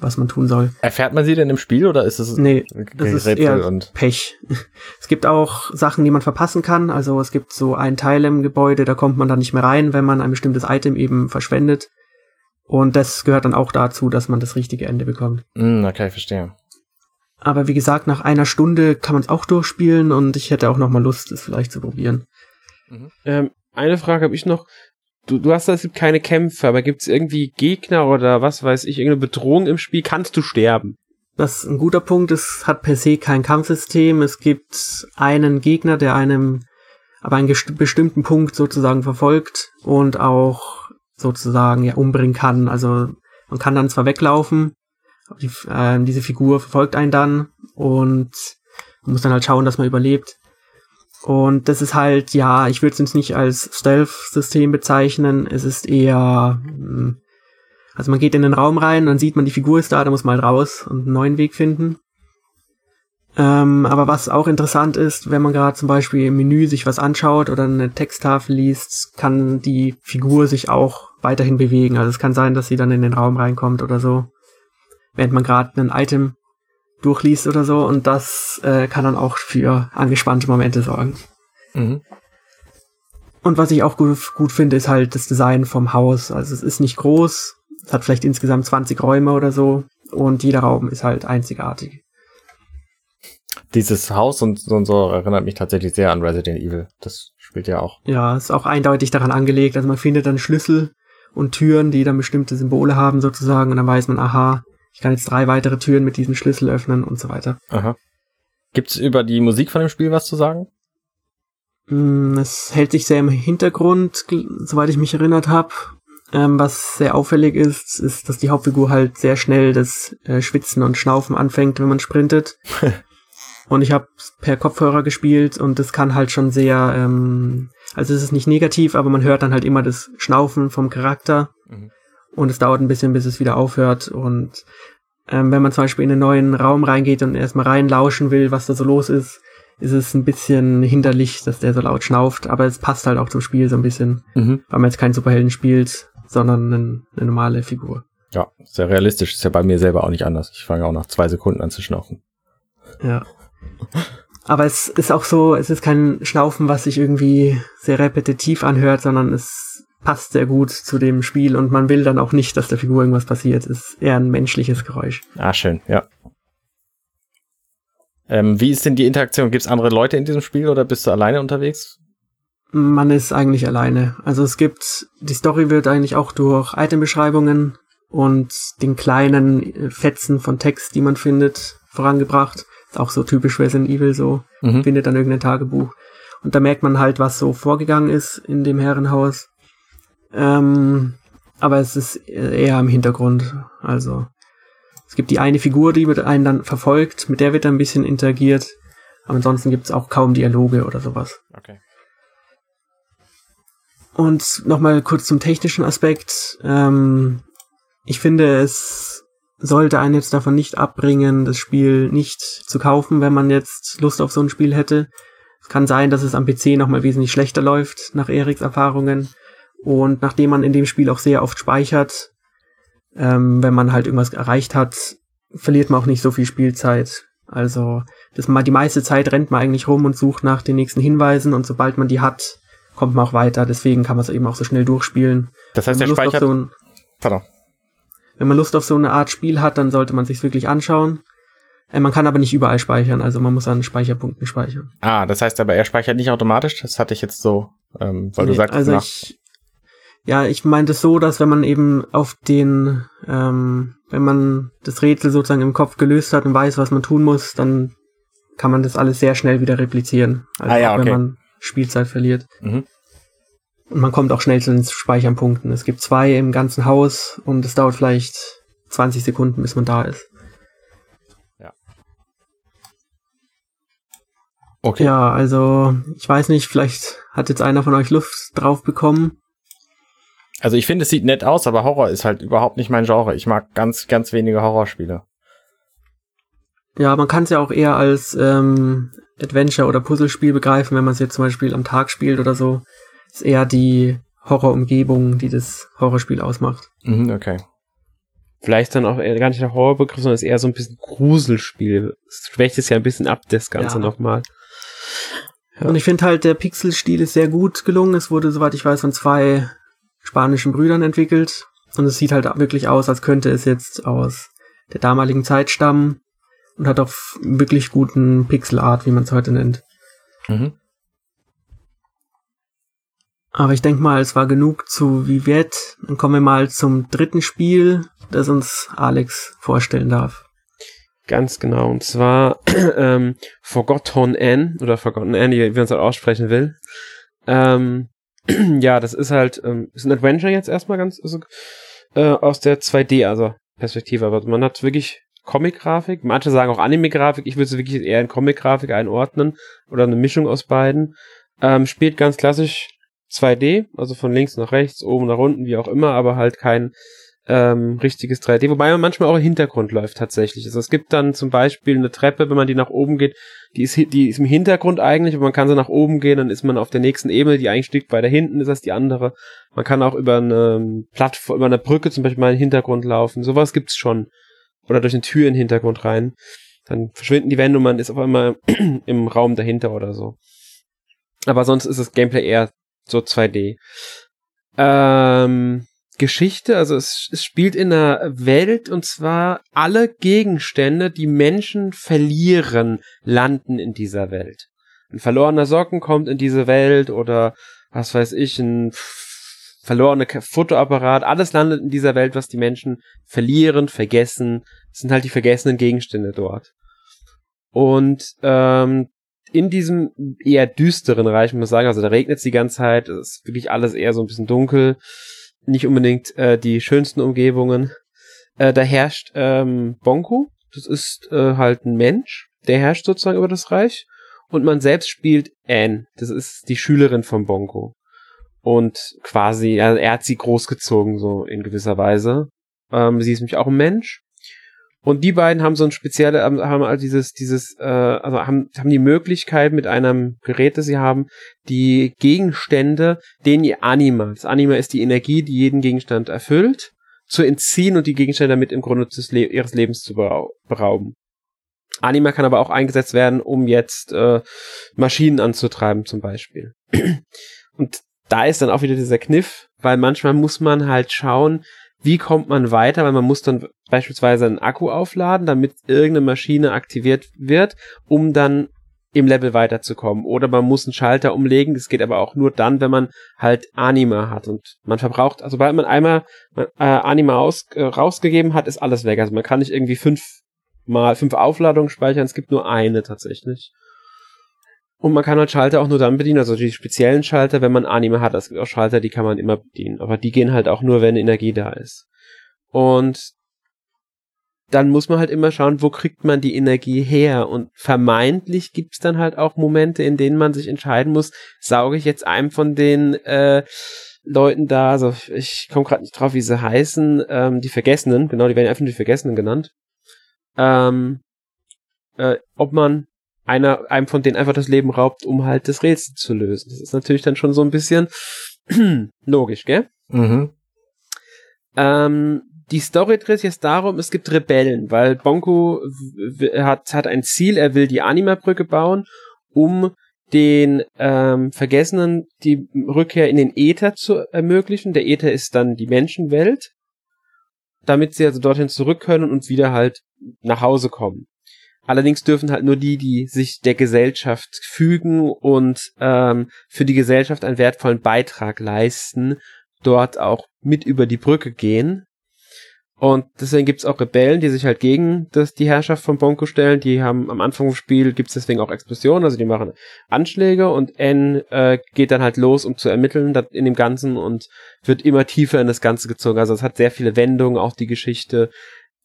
was man tun soll. Erfährt man sie denn im Spiel oder ist es nee, das ist eher und Pech. Es gibt auch Sachen, die man verpassen kann. Also es gibt so einen Teil im Gebäude, da kommt man dann nicht mehr rein, wenn man ein bestimmtes Item eben verschwendet. Und das gehört dann auch dazu, dass man das richtige Ende bekommt. Mm, okay, verstehe. Aber wie gesagt, nach einer Stunde kann man es auch durchspielen und ich hätte auch noch mal Lust, es vielleicht zu probieren. Mhm. Ähm, eine Frage habe ich noch. Du, du hast da, es gibt keine Kämpfe, aber gibt es irgendwie Gegner oder was weiß ich, irgendeine Bedrohung im Spiel? Kannst du sterben? Das ist ein guter Punkt. Es hat per se kein Kampfsystem. Es gibt einen Gegner, der einem aber einen bestimmten Punkt sozusagen verfolgt und auch sozusagen ja umbringen kann. Also man kann dann zwar weglaufen, die, äh, diese Figur verfolgt einen dann und man muss dann halt schauen, dass man überlebt. Und das ist halt, ja, ich würde es jetzt nicht als Stealth-System bezeichnen. Es ist eher, hm, also man geht in den Raum rein, dann sieht man, die Figur ist da, da muss man halt raus und einen neuen Weg finden. Ähm, aber was auch interessant ist, wenn man gerade zum Beispiel im Menü sich was anschaut oder eine Texttafel liest, kann die Figur sich auch weiterhin bewegen. Also es kann sein, dass sie dann in den Raum reinkommt oder so während man gerade ein Item durchliest oder so. Und das äh, kann dann auch für angespannte Momente sorgen. Mhm. Und was ich auch gut, gut finde, ist halt das Design vom Haus. Also es ist nicht groß, es hat vielleicht insgesamt 20 Räume oder so und jeder Raum ist halt einzigartig. Dieses Haus und, und so erinnert mich tatsächlich sehr an Resident Evil. Das spielt ja auch. Ja, ist auch eindeutig daran angelegt. Also man findet dann Schlüssel und Türen, die dann bestimmte Symbole haben sozusagen und dann weiß man, aha, ich kann jetzt drei weitere Türen mit diesem Schlüssel öffnen und so weiter. Aha. Gibt's über die Musik von dem Spiel was zu sagen? Mm, es hält sich sehr im Hintergrund, soweit ich mich erinnert habe. Ähm, was sehr auffällig ist, ist, dass die Hauptfigur halt sehr schnell das äh, Schwitzen und Schnaufen anfängt, wenn man sprintet. und ich habe per Kopfhörer gespielt und das kann halt schon sehr, ähm, also es ist nicht negativ, aber man hört dann halt immer das Schnaufen vom Charakter. Mhm und es dauert ein bisschen, bis es wieder aufhört. Und ähm, wenn man zum Beispiel in einen neuen Raum reingeht und erstmal reinlauschen will, was da so los ist, ist es ein bisschen hinderlich, dass der so laut schnauft. Aber es passt halt auch zum Spiel so ein bisschen, mhm. weil man jetzt keinen Superhelden spielt, sondern eine, eine normale Figur. Ja, sehr realistisch. Ist ja bei mir selber auch nicht anders. Ich fange auch nach zwei Sekunden an zu schnaufen. Ja. Aber es ist auch so, es ist kein Schnaufen, was sich irgendwie sehr repetitiv anhört, sondern es passt sehr gut zu dem Spiel und man will dann auch nicht, dass der Figur irgendwas passiert. Es ist eher ein menschliches Geräusch. Ah, schön, ja. Ähm, wie ist denn die Interaktion? Gibt es andere Leute in diesem Spiel oder bist du alleine unterwegs? Man ist eigentlich alleine. Also es gibt, die Story wird eigentlich auch durch Itembeschreibungen und den kleinen Fetzen von Text, die man findet, vorangebracht. Ist auch so typisch Resident Evil so. Mhm. Findet dann irgendein Tagebuch. Und da merkt man halt, was so vorgegangen ist in dem Herrenhaus. Ähm, aber es ist eher im Hintergrund. Also es gibt die eine Figur, die wird einen dann verfolgt, mit der wird dann ein bisschen interagiert. Aber ansonsten gibt es auch kaum Dialoge oder sowas. Okay. Und nochmal kurz zum technischen Aspekt. Ähm, ich finde, es sollte einen jetzt davon nicht abbringen, das Spiel nicht zu kaufen, wenn man jetzt Lust auf so ein Spiel hätte. Es kann sein, dass es am PC nochmal wesentlich schlechter läuft, nach Eriks Erfahrungen. Und nachdem man in dem Spiel auch sehr oft speichert, ähm, wenn man halt irgendwas erreicht hat, verliert man auch nicht so viel Spielzeit. Also das, die meiste Zeit rennt man eigentlich rum und sucht nach den nächsten Hinweisen und sobald man die hat, kommt man auch weiter. Deswegen kann man es eben auch so schnell durchspielen. Das heißt, der speichert... So ein, Pardon. Wenn man Lust auf so eine Art Spiel hat, dann sollte man sich wirklich anschauen. Äh, man kann aber nicht überall speichern, also man muss an Speicherpunkten speichern. Ah, das heißt aber, er speichert nicht automatisch. Das hatte ich jetzt so, ähm, weil nee, du sagst, also nach, ich, ja, ich meinte so, dass wenn man eben auf den, ähm, wenn man das Rätsel sozusagen im Kopf gelöst hat und weiß, was man tun muss, dann kann man das alles sehr schnell wieder replizieren. Also ah, ja, okay. wenn man Spielzeit verliert. Mhm. Und man kommt auch schnell zu den Speicherpunkten. Es gibt zwei im ganzen Haus und es dauert vielleicht 20 Sekunden, bis man da ist. Ja. Okay. Ja, also ich weiß nicht, vielleicht hat jetzt einer von euch Luft drauf bekommen. Also ich finde, es sieht nett aus, aber Horror ist halt überhaupt nicht mein Genre. Ich mag ganz, ganz wenige Horrorspiele. Ja, man kann es ja auch eher als ähm, Adventure- oder Puzzlespiel begreifen, wenn man es jetzt zum Beispiel am Tag spielt oder so. Ist eher die Horrorumgebung, die das Horrorspiel ausmacht. Mhm, okay. Vielleicht dann auch eher gar nicht der Horrorbegriff, sondern ist eher so ein bisschen Gruselspiel. Es schwächt es ja ein bisschen ab, das Ganze ja. nochmal. Ja. Und ich finde halt, der Pixelstil ist sehr gut gelungen. Es wurde, soweit ich weiß, von zwei spanischen Brüdern entwickelt. Und es sieht halt wirklich aus, als könnte es jetzt aus der damaligen Zeit stammen und hat auch wirklich guten Pixelart, wie man es heute nennt. Mhm. Aber ich denke mal, es war genug zu Vivet. Dann kommen wir mal zum dritten Spiel, das uns Alex vorstellen darf. Ganz genau. Und zwar ähm, Forgotten Anne oder Forgotten Anne, wie man es halt aussprechen will. Ähm, ja, das ist halt, ähm, ist ein Adventure jetzt erstmal ganz, also, äh, aus der 2D, also Perspektive, aber man hat wirklich Comic-Grafik, manche sagen auch Anime-Grafik, ich würde es wirklich eher in Comic-Grafik einordnen oder eine Mischung aus beiden. Ähm, spielt ganz klassisch 2D, also von links nach rechts, oben nach unten, wie auch immer, aber halt kein ähm, richtiges 3D, wobei man manchmal auch im Hintergrund läuft tatsächlich. Also es gibt dann zum Beispiel eine Treppe, wenn man die nach oben geht, die ist, die ist im Hintergrund eigentlich, aber man kann so nach oben gehen, dann ist man auf der nächsten Ebene, die eigentlich steht weiter hinten ist als die andere. Man kann auch über eine Plattform, über eine Brücke zum Beispiel mal in den Hintergrund laufen. Sowas gibt's schon. Oder durch eine Tür in den Hintergrund rein. Dann verschwinden die Wände und man ist auf einmal im Raum dahinter oder so. Aber sonst ist das Gameplay eher so 2D. Ähm, Geschichte, also es, es spielt in einer Welt und zwar alle Gegenstände, die Menschen verlieren, landen in dieser Welt. Ein verlorener Socken kommt in diese Welt oder was weiß ich, ein verlorener Fotoapparat, alles landet in dieser Welt, was die Menschen verlieren, vergessen. Das sind halt die vergessenen Gegenstände dort. Und ähm, in diesem eher düsteren Reich, muss man sagen, also da regnet es die ganze Zeit, es ist wirklich alles eher so ein bisschen dunkel nicht unbedingt äh, die schönsten Umgebungen. Äh, da herrscht ähm, Bonko, das ist äh, halt ein Mensch, der herrscht sozusagen über das Reich. Und man selbst spielt Anne, das ist die Schülerin von Bonko. Und quasi, also er hat sie großgezogen, so in gewisser Weise. Ähm, sie ist nämlich auch ein Mensch. Und die beiden haben so ein spezielle, haben halt dieses, dieses, äh, also haben, haben die Möglichkeit mit einem Gerät, das sie haben, die Gegenstände, denen ihr Anima, das Anima ist die Energie, die jeden Gegenstand erfüllt, zu entziehen und die Gegenstände damit im Grunde des Le ihres Lebens zu berauben. Anima kann aber auch eingesetzt werden, um jetzt äh, Maschinen anzutreiben zum Beispiel. Und da ist dann auch wieder dieser Kniff, weil manchmal muss man halt schauen, wie kommt man weiter, weil man muss dann beispielsweise einen Akku aufladen, damit irgendeine Maschine aktiviert wird, um dann im Level weiterzukommen. Oder man muss einen Schalter umlegen. Das geht aber auch nur dann, wenn man halt Anima hat. Und man verbraucht, also sobald man einmal äh, Anima aus, äh, rausgegeben hat, ist alles weg. Also man kann nicht irgendwie fünf mal fünf Aufladungen speichern. Es gibt nur eine tatsächlich. Und man kann halt Schalter auch nur dann bedienen, also die speziellen Schalter, wenn man Anime hat. Es gibt auch Schalter, die kann man immer bedienen. Aber die gehen halt auch nur, wenn Energie da ist. Und dann muss man halt immer schauen, wo kriegt man die Energie her. Und vermeintlich gibt's dann halt auch Momente, in denen man sich entscheiden muss, sauge ich jetzt einem von den äh, Leuten da, also ich komme gerade nicht drauf, wie sie heißen, ähm, die Vergessenen, genau, die werden die Vergessenen genannt. Ähm, äh, ob man einer, einem von denen einfach das Leben raubt, um halt das Rätsel zu lösen. Das ist natürlich dann schon so ein bisschen logisch, gell? Mhm. Ähm, die Story dreht sich jetzt darum, es gibt Rebellen, weil Bonko hat, hat ein Ziel, er will die Anima-Brücke bauen, um den ähm, Vergessenen die Rückkehr in den Äther zu ermöglichen. Der Äther ist dann die Menschenwelt, damit sie also dorthin zurück können und wieder halt nach Hause kommen. Allerdings dürfen halt nur die, die sich der Gesellschaft fügen und ähm, für die Gesellschaft einen wertvollen Beitrag leisten, dort auch mit über die Brücke gehen. Und deswegen gibt's auch Rebellen, die sich halt gegen das, die Herrschaft von Bonko stellen. Die haben am Anfang des Spiels gibt's deswegen auch Explosionen, also die machen Anschläge und N äh, geht dann halt los, um zu ermitteln in dem Ganzen und wird immer tiefer in das Ganze gezogen. Also es hat sehr viele Wendungen, auch die Geschichte.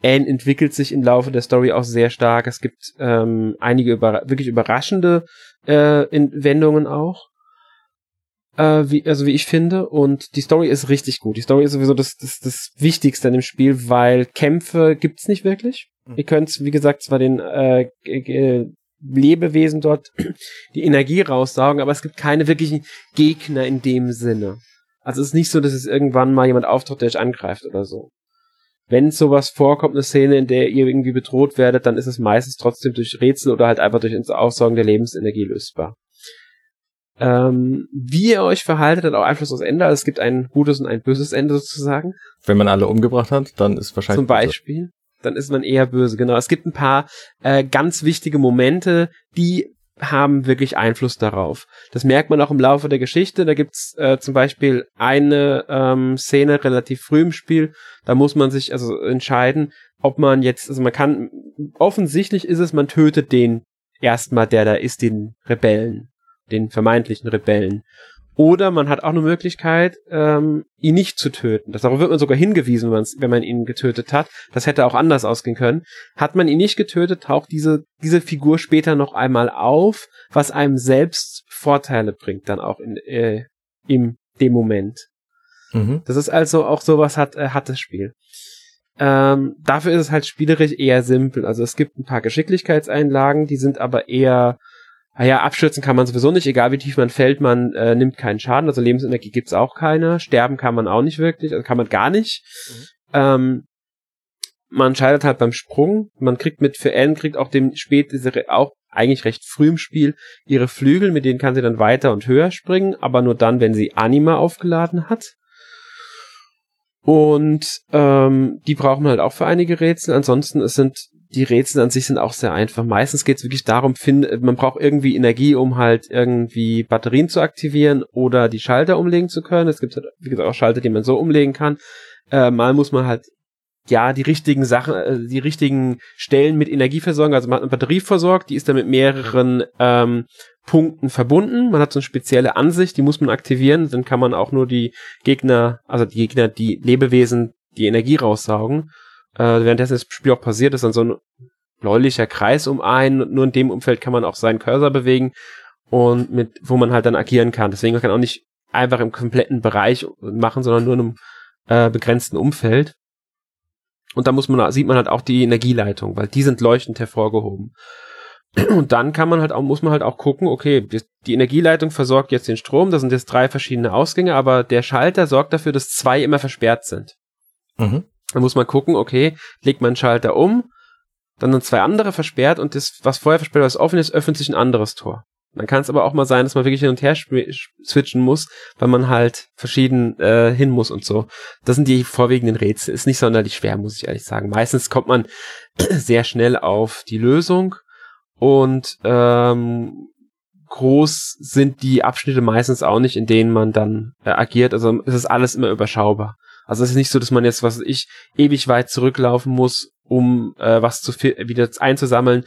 Anne entwickelt sich im Laufe der Story auch sehr stark. Es gibt ähm, einige über wirklich überraschende äh, Wendungen auch. Äh, wie, also wie ich finde. Und die Story ist richtig gut. Die Story ist sowieso das, das, das Wichtigste an dem Spiel, weil Kämpfe gibt's nicht wirklich. Mhm. Ihr könnt, wie gesagt, zwar den äh, Lebewesen dort die Energie raussaugen, aber es gibt keine wirklichen Gegner in dem Sinne. Also es ist nicht so, dass es irgendwann mal jemand auftaucht, der euch angreift oder so wenn sowas vorkommt, eine Szene, in der ihr irgendwie bedroht werdet, dann ist es meistens trotzdem durch Rätsel oder halt einfach durch ins Aussaugen der Lebensenergie lösbar. Ähm, wie ihr euch verhaltet, hat auch Einfluss aufs Ende. Also es gibt ein gutes und ein böses Ende sozusagen. Wenn man alle umgebracht hat, dann ist wahrscheinlich. Zum Beispiel. Böse. Dann ist man eher böse, genau. Es gibt ein paar äh, ganz wichtige Momente, die haben wirklich Einfluss darauf. Das merkt man auch im Laufe der Geschichte. Da gibt's äh, zum Beispiel eine ähm, Szene relativ früh im Spiel. Da muss man sich also entscheiden, ob man jetzt, also man kann, offensichtlich ist es, man tötet den erstmal, der da ist, den Rebellen, den vermeintlichen Rebellen. Oder man hat auch eine Möglichkeit, ähm, ihn nicht zu töten. Darauf wird man sogar hingewiesen, wenn man ihn getötet hat. Das hätte auch anders ausgehen können. Hat man ihn nicht getötet, taucht diese, diese Figur später noch einmal auf, was einem selbst Vorteile bringt, dann auch in, äh, im dem Moment. Mhm. Das ist also auch sowas hat, äh, hat das Spiel. Ähm, dafür ist es halt spielerisch eher simpel. Also es gibt ein paar Geschicklichkeitseinlagen, die sind aber eher naja, ah abstürzen kann man sowieso nicht, egal wie tief man fällt, man äh, nimmt keinen Schaden, also Lebensenergie gibt's auch keine, sterben kann man auch nicht wirklich, also kann man gar nicht. Mhm. Ähm, man scheitert halt beim Sprung, man kriegt mit, für Anne kriegt auch dem spät, auch eigentlich recht früh im Spiel, ihre Flügel, mit denen kann sie dann weiter und höher springen, aber nur dann, wenn sie Anima aufgeladen hat. Und ähm, die brauchen halt auch für einige Rätsel. Ansonsten, es sind die Rätsel an sich sind auch sehr einfach. Meistens geht es wirklich darum, find, man braucht irgendwie Energie, um halt irgendwie Batterien zu aktivieren oder die Schalter umlegen zu können. Es gibt halt, wie gesagt, auch Schalter, die man so umlegen kann. Äh, mal muss man halt ja die richtigen Sachen, äh, die richtigen Stellen mit Energie versorgen. Also man hat eine Batterie versorgt, die ist dann mit mehreren ähm, Punkten verbunden. Man hat so eine spezielle Ansicht, die muss man aktivieren. Dann kann man auch nur die Gegner, also die Gegner, die Lebewesen, die Energie raussaugen. Äh, währenddessen das Spiel auch passiert, ist dann so ein bläulicher Kreis um einen. Nur in dem Umfeld kann man auch seinen Cursor bewegen und mit, wo man halt dann agieren kann. Deswegen man kann auch nicht einfach im kompletten Bereich machen, sondern nur in einem äh, begrenzten Umfeld. Und da muss man, sieht man halt auch die Energieleitung, weil die sind leuchtend hervorgehoben. Und dann kann man halt auch, muss man halt auch gucken, okay, die, die Energieleitung versorgt jetzt den Strom, das sind jetzt drei verschiedene Ausgänge, aber der Schalter sorgt dafür, dass zwei immer versperrt sind. Mhm. Dann muss man gucken, okay, legt man einen Schalter um, dann sind zwei andere versperrt und das, was vorher versperrt war, ist offen ist, öffnet sich ein anderes Tor. Dann kann es aber auch mal sein, dass man wirklich hin und her switchen muss, weil man halt verschieden äh, hin muss und so. Das sind die vorwiegenden Rätsel. Ist nicht sonderlich schwer, muss ich ehrlich sagen. Meistens kommt man sehr schnell auf die Lösung und ähm, groß sind die Abschnitte meistens auch nicht, in denen man dann äh, agiert. Also es ist alles immer überschaubar. Also es ist nicht so, dass man jetzt, was ich, ewig weit zurücklaufen muss, um äh, was zu wieder einzusammeln,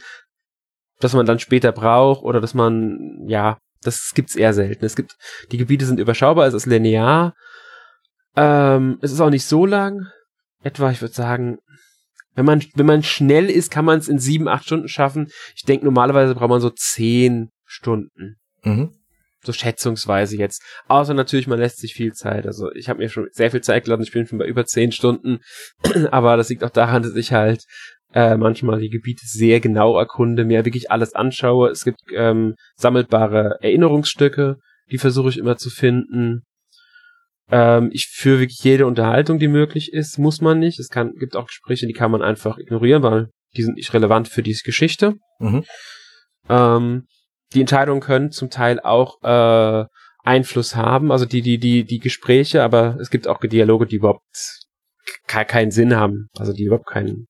dass man dann später braucht oder dass man, ja, das gibt's eher selten. Es gibt, die Gebiete sind überschaubar, es ist linear. Ähm, es ist auch nicht so lang. Etwa, ich würde sagen, wenn man, wenn man schnell ist, kann man es in sieben, acht Stunden schaffen. Ich denke, normalerweise braucht man so zehn Stunden. Mhm. So schätzungsweise jetzt. Außer natürlich, man lässt sich viel Zeit. Also ich habe mir schon sehr viel Zeit gelassen. Ich bin schon bei über zehn Stunden. Aber das liegt auch daran, dass ich halt äh, manchmal die Gebiete sehr genau erkunde, mir wirklich alles anschaue. Es gibt ähm, sammelbare Erinnerungsstücke, die versuche ich immer zu finden. Ähm, ich führe wirklich jede Unterhaltung, die möglich ist, muss man nicht. Es kann, gibt auch Gespräche, die kann man einfach ignorieren, weil die sind nicht relevant für diese Geschichte. Mhm. Ähm, die Entscheidungen können zum Teil auch äh, Einfluss haben, also die, die, die, die Gespräche, aber es gibt auch Dialoge, die überhaupt keinen Sinn haben, also die überhaupt keinen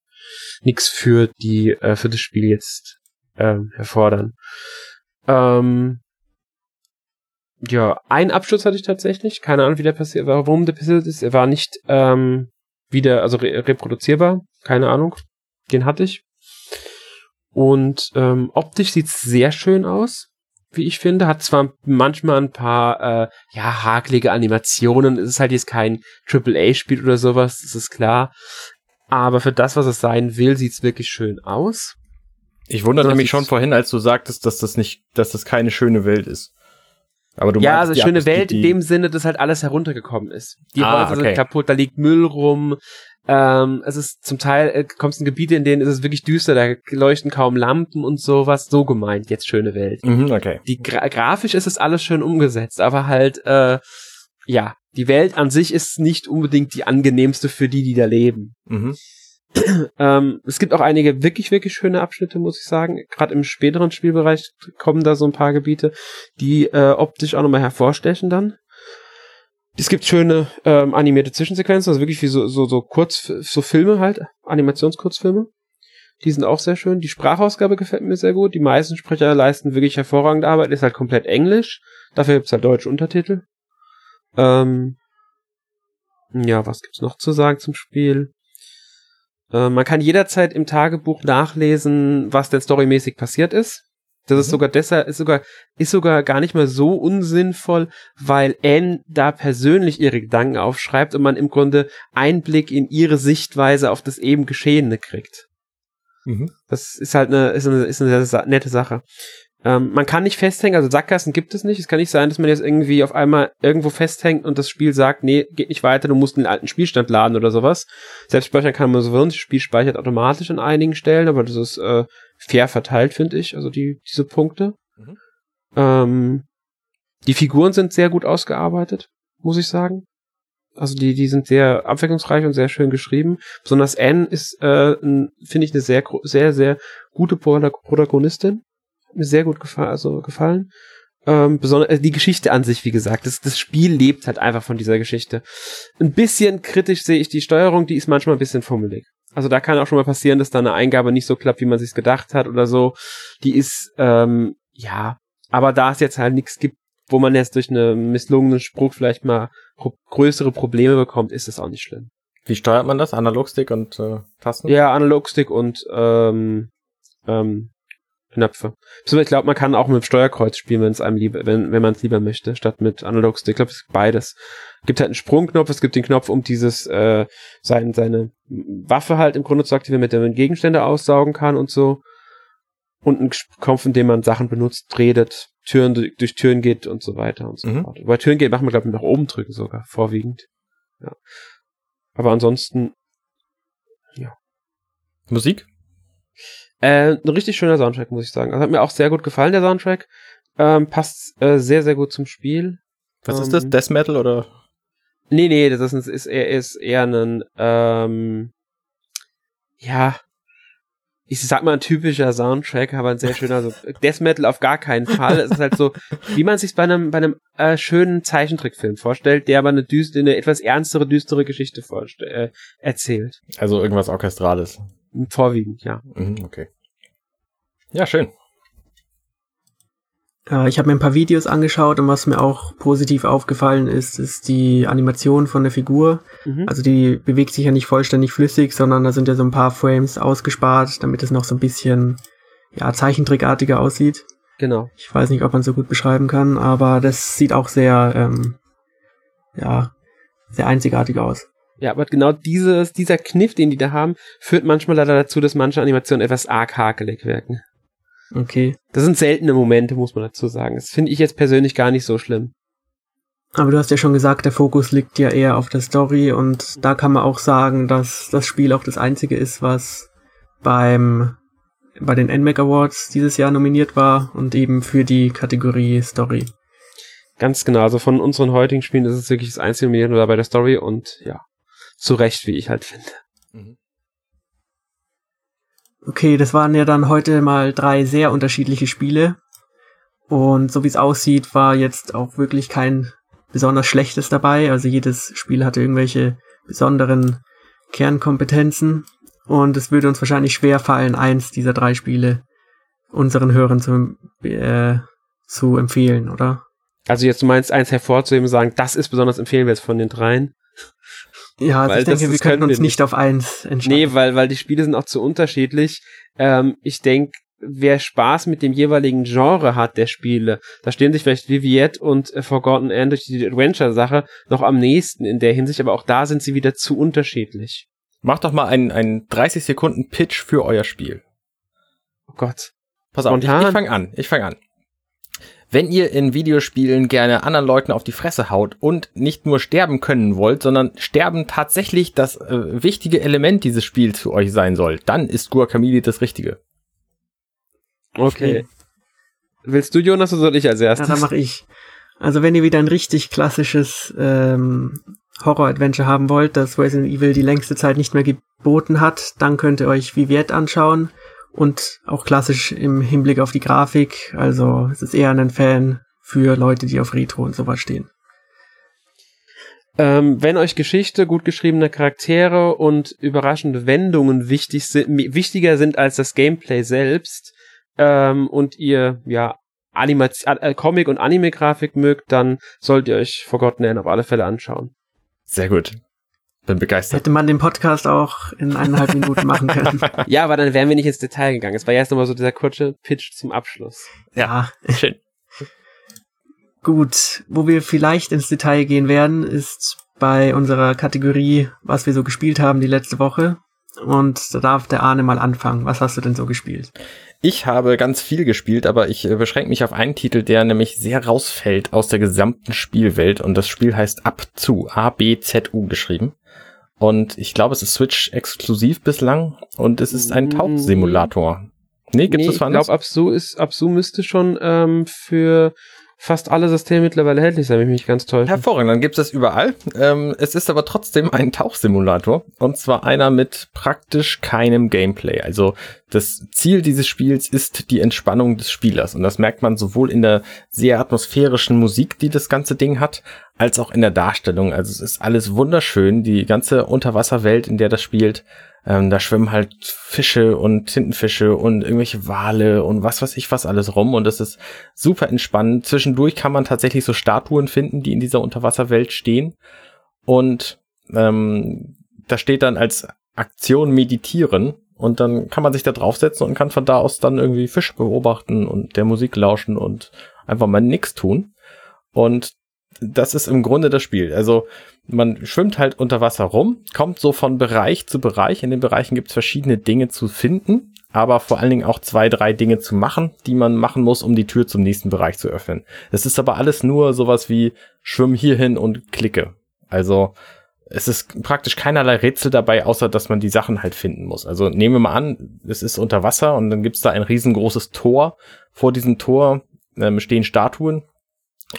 nichts für die äh, für das Spiel jetzt ähm, erfordern. Ähm, ja, ein Absturz hatte ich tatsächlich. Keine Ahnung, wie der passiert, warum der passiert ist. Er war nicht ähm, wieder, also re reproduzierbar. Keine Ahnung. Den hatte ich. Und ähm, optisch sieht's sehr schön aus, wie ich finde. Hat zwar manchmal ein paar äh, ja hakelige Animationen. Es ist halt jetzt kein AAA-Spiel oder sowas, das ist klar. Aber für das, was es sein will, sieht's wirklich schön aus. Ich wunderte mich schon vorhin, als du sagtest, dass das nicht, dass das keine schöne Welt ist. Aber du ja, also schöne Welt in dem Sinne, dass halt alles heruntergekommen ist. Die ah, Häuser okay. sind kaputt, da liegt Müll rum. Ähm, es ist zum Teil, äh, kommst in Gebiete, in denen ist es wirklich düster, da leuchten kaum Lampen und sowas. So gemeint, jetzt schöne Welt. Mhm, okay. Die gra grafisch ist es alles schön umgesetzt, aber halt, äh, ja, die Welt an sich ist nicht unbedingt die angenehmste für die, die da leben. Mhm. ähm, es gibt auch einige wirklich, wirklich schöne Abschnitte, muss ich sagen. Gerade im späteren Spielbereich kommen da so ein paar Gebiete, die äh, optisch auch nochmal hervorstechen dann. Es gibt schöne ähm, animierte Zwischensequenzen, also wirklich wie so, so, so kurz, so Filme halt, Animationskurzfilme. Die sind auch sehr schön. Die Sprachausgabe gefällt mir sehr gut. Die meisten Sprecher leisten wirklich hervorragende Arbeit. Ist halt komplett Englisch. Dafür gibt's halt deutsche Untertitel. Ähm, ja, was gibt's noch zu sagen zum Spiel? Äh, man kann jederzeit im Tagebuch nachlesen, was denn storymäßig passiert ist. Das mhm. ist sogar deshalb, ist sogar, ist sogar gar nicht mal so unsinnvoll, weil Anne da persönlich ihre Gedanken aufschreibt und man im Grunde Einblick in ihre Sichtweise auf das eben Geschehene kriegt. Mhm. Das ist halt eine, ist eine, ist eine nette Sache. Ähm, man kann nicht festhängen, also Sackgassen gibt es nicht. Es kann nicht sein, dass man jetzt irgendwie auf einmal irgendwo festhängt und das Spiel sagt, nee, geht nicht weiter, du musst einen alten Spielstand laden oder sowas. Selbst speichern kann man sowieso nicht. Das Spiel speichert automatisch an einigen Stellen, aber das ist äh, fair verteilt, finde ich, also die, diese Punkte. Mhm. Ähm, die Figuren sind sehr gut ausgearbeitet, muss ich sagen. Also die, die sind sehr abwechslungsreich und sehr schön geschrieben. Besonders Anne ist, äh, finde ich, eine sehr, sehr, sehr gute Protagonistin mir sehr gut gefallen, also gefallen. Ähm, besonders also die Geschichte an sich, wie gesagt, das, das Spiel lebt halt einfach von dieser Geschichte. Ein bisschen kritisch sehe ich die Steuerung, die ist manchmal ein bisschen fummelig. Also da kann auch schon mal passieren, dass da eine Eingabe nicht so klappt, wie man sich gedacht hat oder so. Die ist, ähm, ja, aber da es jetzt halt nichts gibt, wo man jetzt durch einen misslungenen Spruch vielleicht mal größere Probleme bekommt, ist es auch nicht schlimm. Wie steuert man das? Analogstick und äh, Tasten? Ja, Analogstick und ähm, ähm, Knöpfe. Ich glaube, man kann auch mit dem Steuerkreuz spielen, wenn es einem lieber, wenn, wenn man es lieber möchte, statt mit Analogstick. Ich glaube, es gibt beides. Es gibt halt einen Sprungknopf, es gibt den Knopf, um dieses, äh, sein, seine Waffe halt im Grunde zu aktivieren, mit der man Gegenstände aussaugen kann und so. Und einen Knopf, in dem man Sachen benutzt, redet, Türen durch, durch Türen geht und so weiter und so mhm. fort. Bei Türen geht, machen wir, glaube ich, nach oben drücken sogar, vorwiegend. Ja. Aber ansonsten, ja. Musik? Äh, ein richtig schöner Soundtrack, muss ich sagen. Also hat mir auch sehr gut gefallen, der Soundtrack. Ähm, passt äh, sehr, sehr gut zum Spiel. Was ähm, ist das? Death Metal oder? Nee, nee, das ist, ist, eher, ist eher ein, ähm, ja, ich sag mal ein typischer Soundtrack, aber ein sehr schöner, also Death Metal auf gar keinen Fall. Es ist halt so, wie man sich bei einem, bei einem äh, schönen Zeichentrickfilm vorstellt, der aber eine, düstere, eine etwas ernstere, düstere Geschichte vorstellt, äh, erzählt. Also irgendwas Orchestrales. Vorwiegend, ja. Mhm, okay. Ja, schön. Äh, ich habe mir ein paar Videos angeschaut und was mir auch positiv aufgefallen ist, ist die Animation von der Figur. Mhm. Also die bewegt sich ja nicht vollständig flüssig, sondern da sind ja so ein paar Frames ausgespart, damit es noch so ein bisschen ja, zeichentrickartiger aussieht. Genau. Ich weiß nicht, ob man so gut beschreiben kann, aber das sieht auch sehr, ähm, ja, sehr einzigartig aus. Ja, aber genau dieses, dieser Kniff, den die da haben, führt manchmal leider dazu, dass manche Animationen etwas arg hakelig wirken. Okay. Das sind seltene Momente, muss man dazu sagen. Das finde ich jetzt persönlich gar nicht so schlimm. Aber du hast ja schon gesagt, der Fokus liegt ja eher auf der Story und da kann man auch sagen, dass das Spiel auch das einzige ist, was beim bei den NMAC Awards dieses Jahr nominiert war und eben für die Kategorie Story. Ganz genau, also von unseren heutigen Spielen ist es wirklich das einzige nominiert bei der Story und ja, zu Recht, wie ich halt finde. Mhm. Okay, das waren ja dann heute mal drei sehr unterschiedliche Spiele. Und so wie es aussieht, war jetzt auch wirklich kein besonders schlechtes dabei. Also jedes Spiel hatte irgendwelche besonderen Kernkompetenzen. Und es würde uns wahrscheinlich schwer fallen, eins dieser drei Spiele unseren Hörern zu, äh, zu empfehlen, oder? Also jetzt du meinst eins hervorzuheben und sagen, das ist besonders empfehlenswert von den dreien? Ja, also ich denke, das, wir können uns nicht auf eins entscheiden. Nee, weil, weil die Spiele sind auch zu unterschiedlich. Ähm, ich denke, wer Spaß mit dem jeweiligen Genre hat der Spiele, da stehen sich vielleicht Viviette und äh, Forgotten End durch die Adventure-Sache noch am nächsten in der Hinsicht, aber auch da sind sie wieder zu unterschiedlich. Macht doch mal einen, einen 30 Sekunden Pitch für euer Spiel. Oh Gott. Pass auf, Spontan. ich, ich fange an, ich fange an. Wenn ihr in Videospielen gerne anderen Leuten auf die Fresse haut und nicht nur sterben können wollt, sondern sterben tatsächlich das äh, wichtige Element dieses Spiels für euch sein soll, dann ist Guacamole das Richtige. Okay. Willst du, Jonas, oder soll ich als erstes? Ja, dann mach ich. Also wenn ihr wieder ein richtig klassisches ähm, Horror-Adventure haben wollt, das Resident Evil die längste Zeit nicht mehr geboten hat, dann könnt ihr euch Viviette anschauen und auch klassisch im Hinblick auf die Grafik. Also es ist eher ein Fan für Leute, die auf Retro und sowas stehen. Ähm, wenn euch Geschichte, gut geschriebene Charaktere und überraschende Wendungen wichtig sind, wichtiger sind als das Gameplay selbst ähm, und ihr ja Animation, äh, Comic und Anime-Grafik mögt, dann solltet ihr euch Forgotten End auf alle Fälle anschauen. Sehr gut. Bin begeistert. Hätte man den Podcast auch in eineinhalb Minuten machen können. Ja, aber dann wären wir nicht ins Detail gegangen. Es war erst nochmal so dieser kurze Pitch zum Abschluss. Ja, schön. Gut, wo wir vielleicht ins Detail gehen werden, ist bei unserer Kategorie, was wir so gespielt haben die letzte Woche. Und da darf der Arne mal anfangen. Was hast du denn so gespielt? Ich habe ganz viel gespielt, aber ich äh, beschränke mich auf einen Titel, der nämlich sehr rausfällt aus der gesamten Spielwelt. Und das Spiel heißt Abzu, A-B-Z-U geschrieben. Und ich glaube, es ist Switch exklusiv bislang und es ist ein. Tauchsimulator. Nee, gibt's nee, das woanders? Ich glaube, Absu ist, Absu müsste schon ähm, für fast alle Systeme mittlerweile erhältlich sein, wenn ich mich ganz täusche. Hervorragend, dann gibt's das überall. Ähm, es ist aber trotzdem ein Tauchsimulator und zwar einer mit praktisch keinem Gameplay. Also das Ziel dieses Spiels ist die Entspannung des Spielers und das merkt man sowohl in der sehr atmosphärischen Musik, die das ganze Ding hat, als auch in der Darstellung. Also es ist alles wunderschön, die ganze Unterwasserwelt, in der das spielt ähm, da schwimmen halt Fische und Tintenfische und irgendwelche Wale und was weiß ich was alles rum und das ist super entspannend. Zwischendurch kann man tatsächlich so Statuen finden, die in dieser Unterwasserwelt stehen und ähm, da steht dann als Aktion meditieren und dann kann man sich da draufsetzen und kann von da aus dann irgendwie Fische beobachten und der Musik lauschen und einfach mal nix tun. Und das ist im Grunde das Spiel. Also man schwimmt halt unter Wasser rum, kommt so von Bereich zu Bereich. In den Bereichen gibt es verschiedene Dinge zu finden, aber vor allen Dingen auch zwei, drei Dinge zu machen, die man machen muss, um die Tür zum nächsten Bereich zu öffnen. Es ist aber alles nur sowas wie schwimm hierhin und klicke. Also es ist praktisch keinerlei Rätsel dabei, außer dass man die Sachen halt finden muss. Also nehmen wir mal an, es ist unter Wasser und dann gibt's da ein riesengroßes Tor. Vor diesem Tor ähm, stehen Statuen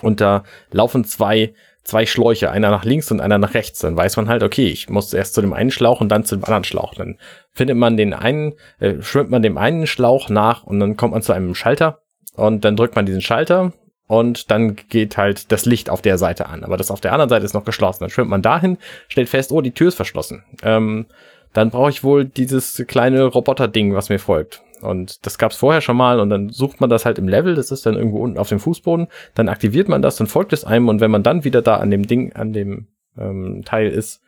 Und da laufen zwei, zwei Schläuche, einer nach links und einer nach rechts. Dann weiß man halt, okay, ich muss erst zu dem einen Schlauch und dann zu dem anderen Schlauch. Dann findet man den einen, äh, schwimmt man dem einen Schlauch nach und dann kommt man zu einem Schalter und dann drückt man diesen Schalter und dann geht halt das Licht auf der Seite an. Aber das auf der anderen Seite ist noch geschlossen. Dann schwimmt man dahin, stellt fest, oh, die Tür ist verschlossen. Ähm, dann brauche ich wohl dieses kleine Roboter-Ding, was mir folgt. Und das gab's vorher schon mal und dann sucht man das halt im Level, das ist dann irgendwo unten auf dem Fußboden, dann aktiviert man das, dann folgt es einem und wenn man dann wieder da an dem Ding, an dem ähm, Teil ist,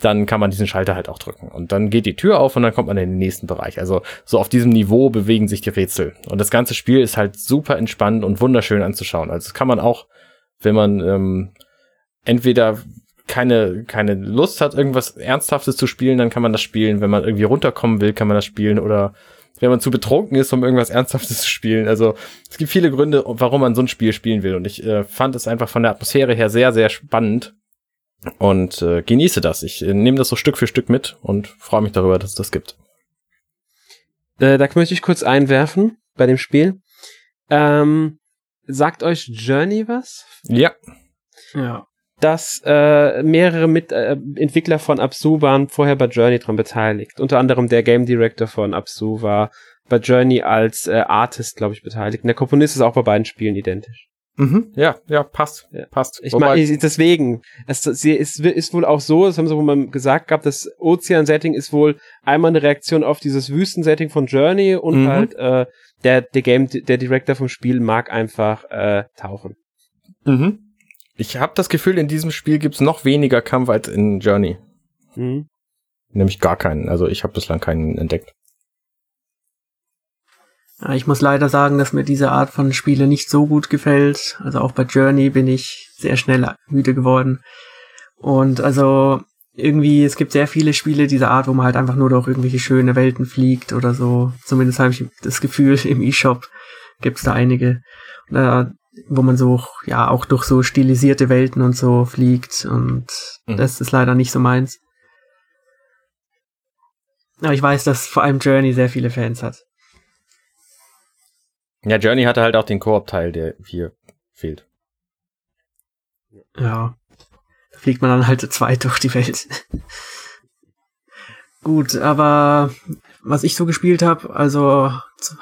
dann kann man diesen Schalter halt auch drücken. Und dann geht die Tür auf und dann kommt man in den nächsten Bereich. Also so auf diesem Niveau bewegen sich die Rätsel. Und das ganze Spiel ist halt super entspannt und wunderschön anzuschauen. Also das kann man auch, wenn man ähm, entweder keine, keine Lust hat, irgendwas Ernsthaftes zu spielen, dann kann man das spielen. Wenn man irgendwie runterkommen will, kann man das spielen. Oder wenn man zu betrunken ist, um irgendwas Ernsthaftes zu spielen. Also es gibt viele Gründe, warum man so ein Spiel spielen will. Und ich äh, fand es einfach von der Atmosphäre her sehr, sehr spannend und äh, genieße das. Ich äh, nehme das so Stück für Stück mit und freue mich darüber, dass es das gibt. Äh, da möchte ich kurz einwerfen bei dem Spiel. Ähm, sagt euch Journey was? Ja. Ja. Dass äh, mehrere Mit äh, Entwickler von Absu waren vorher bei Journey dran beteiligt. Unter anderem der Game Director von Absu war bei Journey als äh, Artist, glaube ich, beteiligt. Und der Komponist ist auch bei beiden Spielen identisch. Mhm. Ja, ja, passt. Ja. Passt. Ich meine, deswegen, es, sie ist, ist wohl auch so, das haben sie wohl mal gesagt gehabt, das Ozean-Setting ist wohl einmal eine Reaktion auf dieses Wüsten-Setting von Journey und mhm. halt äh, der, der Game, der Director vom Spiel mag einfach äh, tauchen. Mhm. Ich habe das Gefühl, in diesem Spiel gibt's noch weniger Kampf als in Journey. Mhm. Nämlich gar keinen. Also ich habe bislang keinen entdeckt. Ich muss leider sagen, dass mir diese Art von Spiele nicht so gut gefällt. Also auch bei Journey bin ich sehr schnell müde geworden. Und also irgendwie, es gibt sehr viele Spiele dieser Art, wo man halt einfach nur durch irgendwelche schöne Welten fliegt oder so. Zumindest habe ich das Gefühl, im E-Shop gibt es da einige, äh, wo man so, ja, auch durch so stilisierte Welten und so fliegt. Und mhm. das ist leider nicht so meins. Aber ich weiß, dass vor allem Journey sehr viele Fans hat. Ja, Journey hatte halt auch den Koop-Teil, der hier fehlt. Ja. Da fliegt man dann halt zu zweit durch die Welt. Gut, aber was ich so gespielt habe, also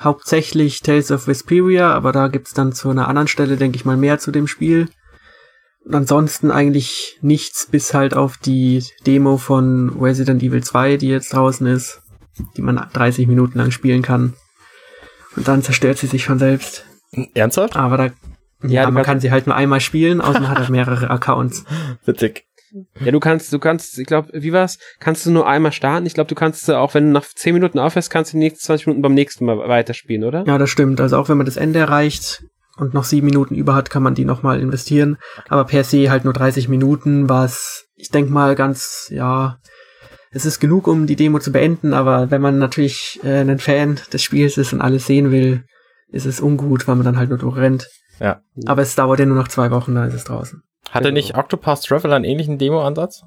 hauptsächlich Tales of Vesperia, aber da gibt's dann zu einer anderen Stelle, denke ich mal, mehr zu dem Spiel. Und ansonsten eigentlich nichts, bis halt auf die Demo von Resident Evil 2, die jetzt draußen ist, die man 30 Minuten lang spielen kann. Und dann zerstört sie sich von selbst. Ernsthaft? Aber da, ja, ja man kann sie halt nur einmal spielen, außer man hat halt mehrere Accounts. Witzig. Ja, du kannst, du kannst, ich glaube, wie war's? Kannst du nur einmal starten? Ich glaube, du kannst auch, wenn du nach 10 Minuten aufhörst, kannst du die nächsten 20 Minuten beim nächsten Mal weiterspielen, oder? Ja, das stimmt. Also auch wenn man das Ende erreicht und noch 7 Minuten über hat, kann man die nochmal investieren. Aber per se halt nur 30 Minuten, was ich denk mal ganz, ja, es ist genug, um die Demo zu beenden, aber wenn man natürlich äh, ein Fan des Spiels ist und alles sehen will, ist es ungut, weil man dann halt nur durchrennt. Ja. Aber es dauert ja nur noch zwei Wochen, dann ist es draußen. Hatte genau. nicht Octopath Traveler einen ähnlichen Demo-Ansatz?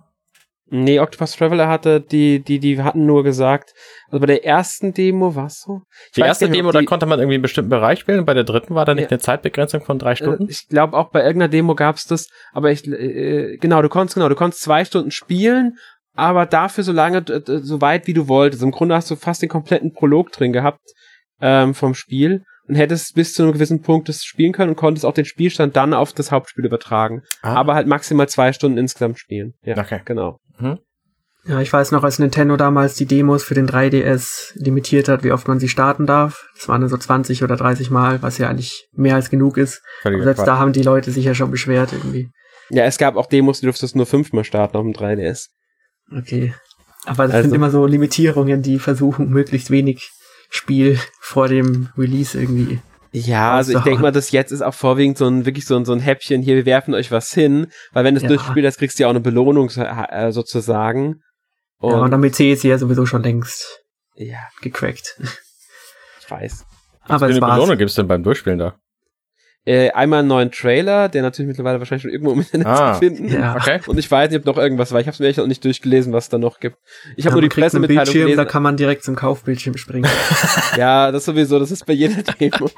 Nee, Octopath Traveler hatte, die, die, die hatten nur gesagt, also bei der ersten Demo war es so. Ich die erste nicht, Demo, die, da konnte man irgendwie einen bestimmten Bereich spielen und bei der dritten war da nicht ja. eine Zeitbegrenzung von drei Stunden? Ich glaube auch bei irgendeiner Demo gab's das, aber ich, äh, genau, du konntest, genau, du konntest zwei Stunden spielen aber dafür so lange, so weit wie du wolltest. Im Grunde hast du fast den kompletten Prolog drin gehabt ähm, vom Spiel und hättest bis zu einem gewissen Punkt das spielen können und konntest auch den Spielstand dann auf das Hauptspiel übertragen. Ah. Aber halt maximal zwei Stunden insgesamt spielen. Ja, okay. genau. Mhm. Ja, ich weiß noch, als Nintendo damals die Demos für den 3DS limitiert hat, wie oft man sie starten darf. Das waren so 20 oder 30 Mal, was ja eigentlich mehr als genug ist. Aber selbst Quatsch. da haben die Leute sich ja schon beschwert irgendwie. Ja, es gab auch Demos, die durftest nur fünfmal starten auf dem 3DS. Okay. Aber das also, sind immer so Limitierungen, die versuchen, möglichst wenig Spiel vor dem Release irgendwie. Ja, also ich denke mal, das jetzt ist auch vorwiegend so ein wirklich so ein, so ein Häppchen hier, wir werfen euch was hin, weil wenn du es ja. durchspielst, das kriegst du ja auch eine Belohnung äh, sozusagen. Und ja, und damit ist sie ja sowieso schon längst ja. gecrackt. Ich weiß. Aber es war's. Belohnung gibt's denn beim Durchspielen da? Äh, einmal einen neuen Trailer, der natürlich mittlerweile wahrscheinlich schon irgendwo im Internet ah, zu finden. Ja. Okay. Und ich weiß nicht, ob noch irgendwas war. Ich habe es mir echt noch nicht durchgelesen, was da noch gibt. Ich habe nur die Pressemitteilung gelesen. Da kann man direkt zum Kaufbildschirm springen. ja, das sowieso. Das ist bei jeder Demo.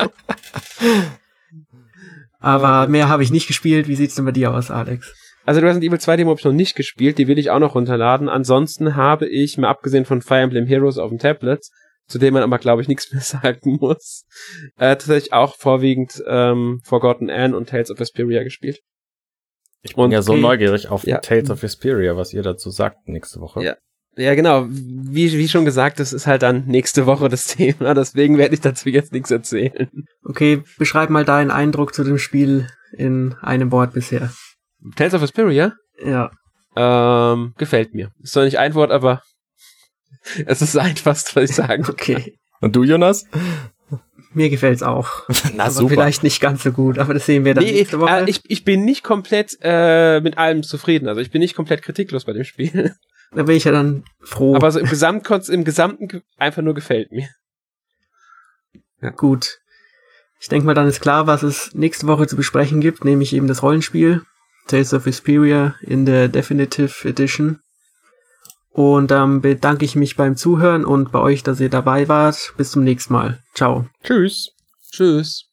Aber mehr habe ich nicht gespielt. Wie sieht's denn bei dir aus, Alex? Also Resident Evil 2 Demo habe ich noch nicht gespielt, die will ich auch noch runterladen. Ansonsten habe ich, mal abgesehen von Fire Emblem Heroes auf dem Tablet, zu dem man aber, glaube ich, nichts mehr sagen muss, äh, tatsächlich auch vorwiegend ähm, Forgotten Anne und Tales of Vesperia gespielt. Ich bin und, ja so okay. neugierig auf ja. Tales of Vesperia, was ihr dazu sagt nächste Woche. Ja. Ja, genau. Wie, wie schon gesagt, das ist halt dann nächste Woche das Thema. Deswegen werde ich dazu jetzt nichts erzählen. Okay, beschreib mal deinen Eindruck zu dem Spiel in einem Wort bisher. Tales of Vesperia? Ja. Ähm, gefällt mir. Ist zwar nicht ein Wort, aber es ist einfachst, was ich sagen Okay. Und du, Jonas? Mir gefällt's auch. Na aber super. Vielleicht nicht ganz so gut, aber das sehen wir dann nee, nächste Woche. Äh, ich, ich bin nicht komplett äh, mit allem zufrieden. Also ich bin nicht komplett kritiklos bei dem Spiel. Da bin ich ja dann froh. Aber so im, Gesamt, im Gesamten einfach nur gefällt mir. Ja. Gut. Ich denke mal, dann ist klar, was es nächste Woche zu besprechen gibt, nämlich eben das Rollenspiel Tales of Vesperia in der Definitive Edition. Und dann ähm, bedanke ich mich beim Zuhören und bei euch, dass ihr dabei wart. Bis zum nächsten Mal. Ciao. Tschüss. Tschüss.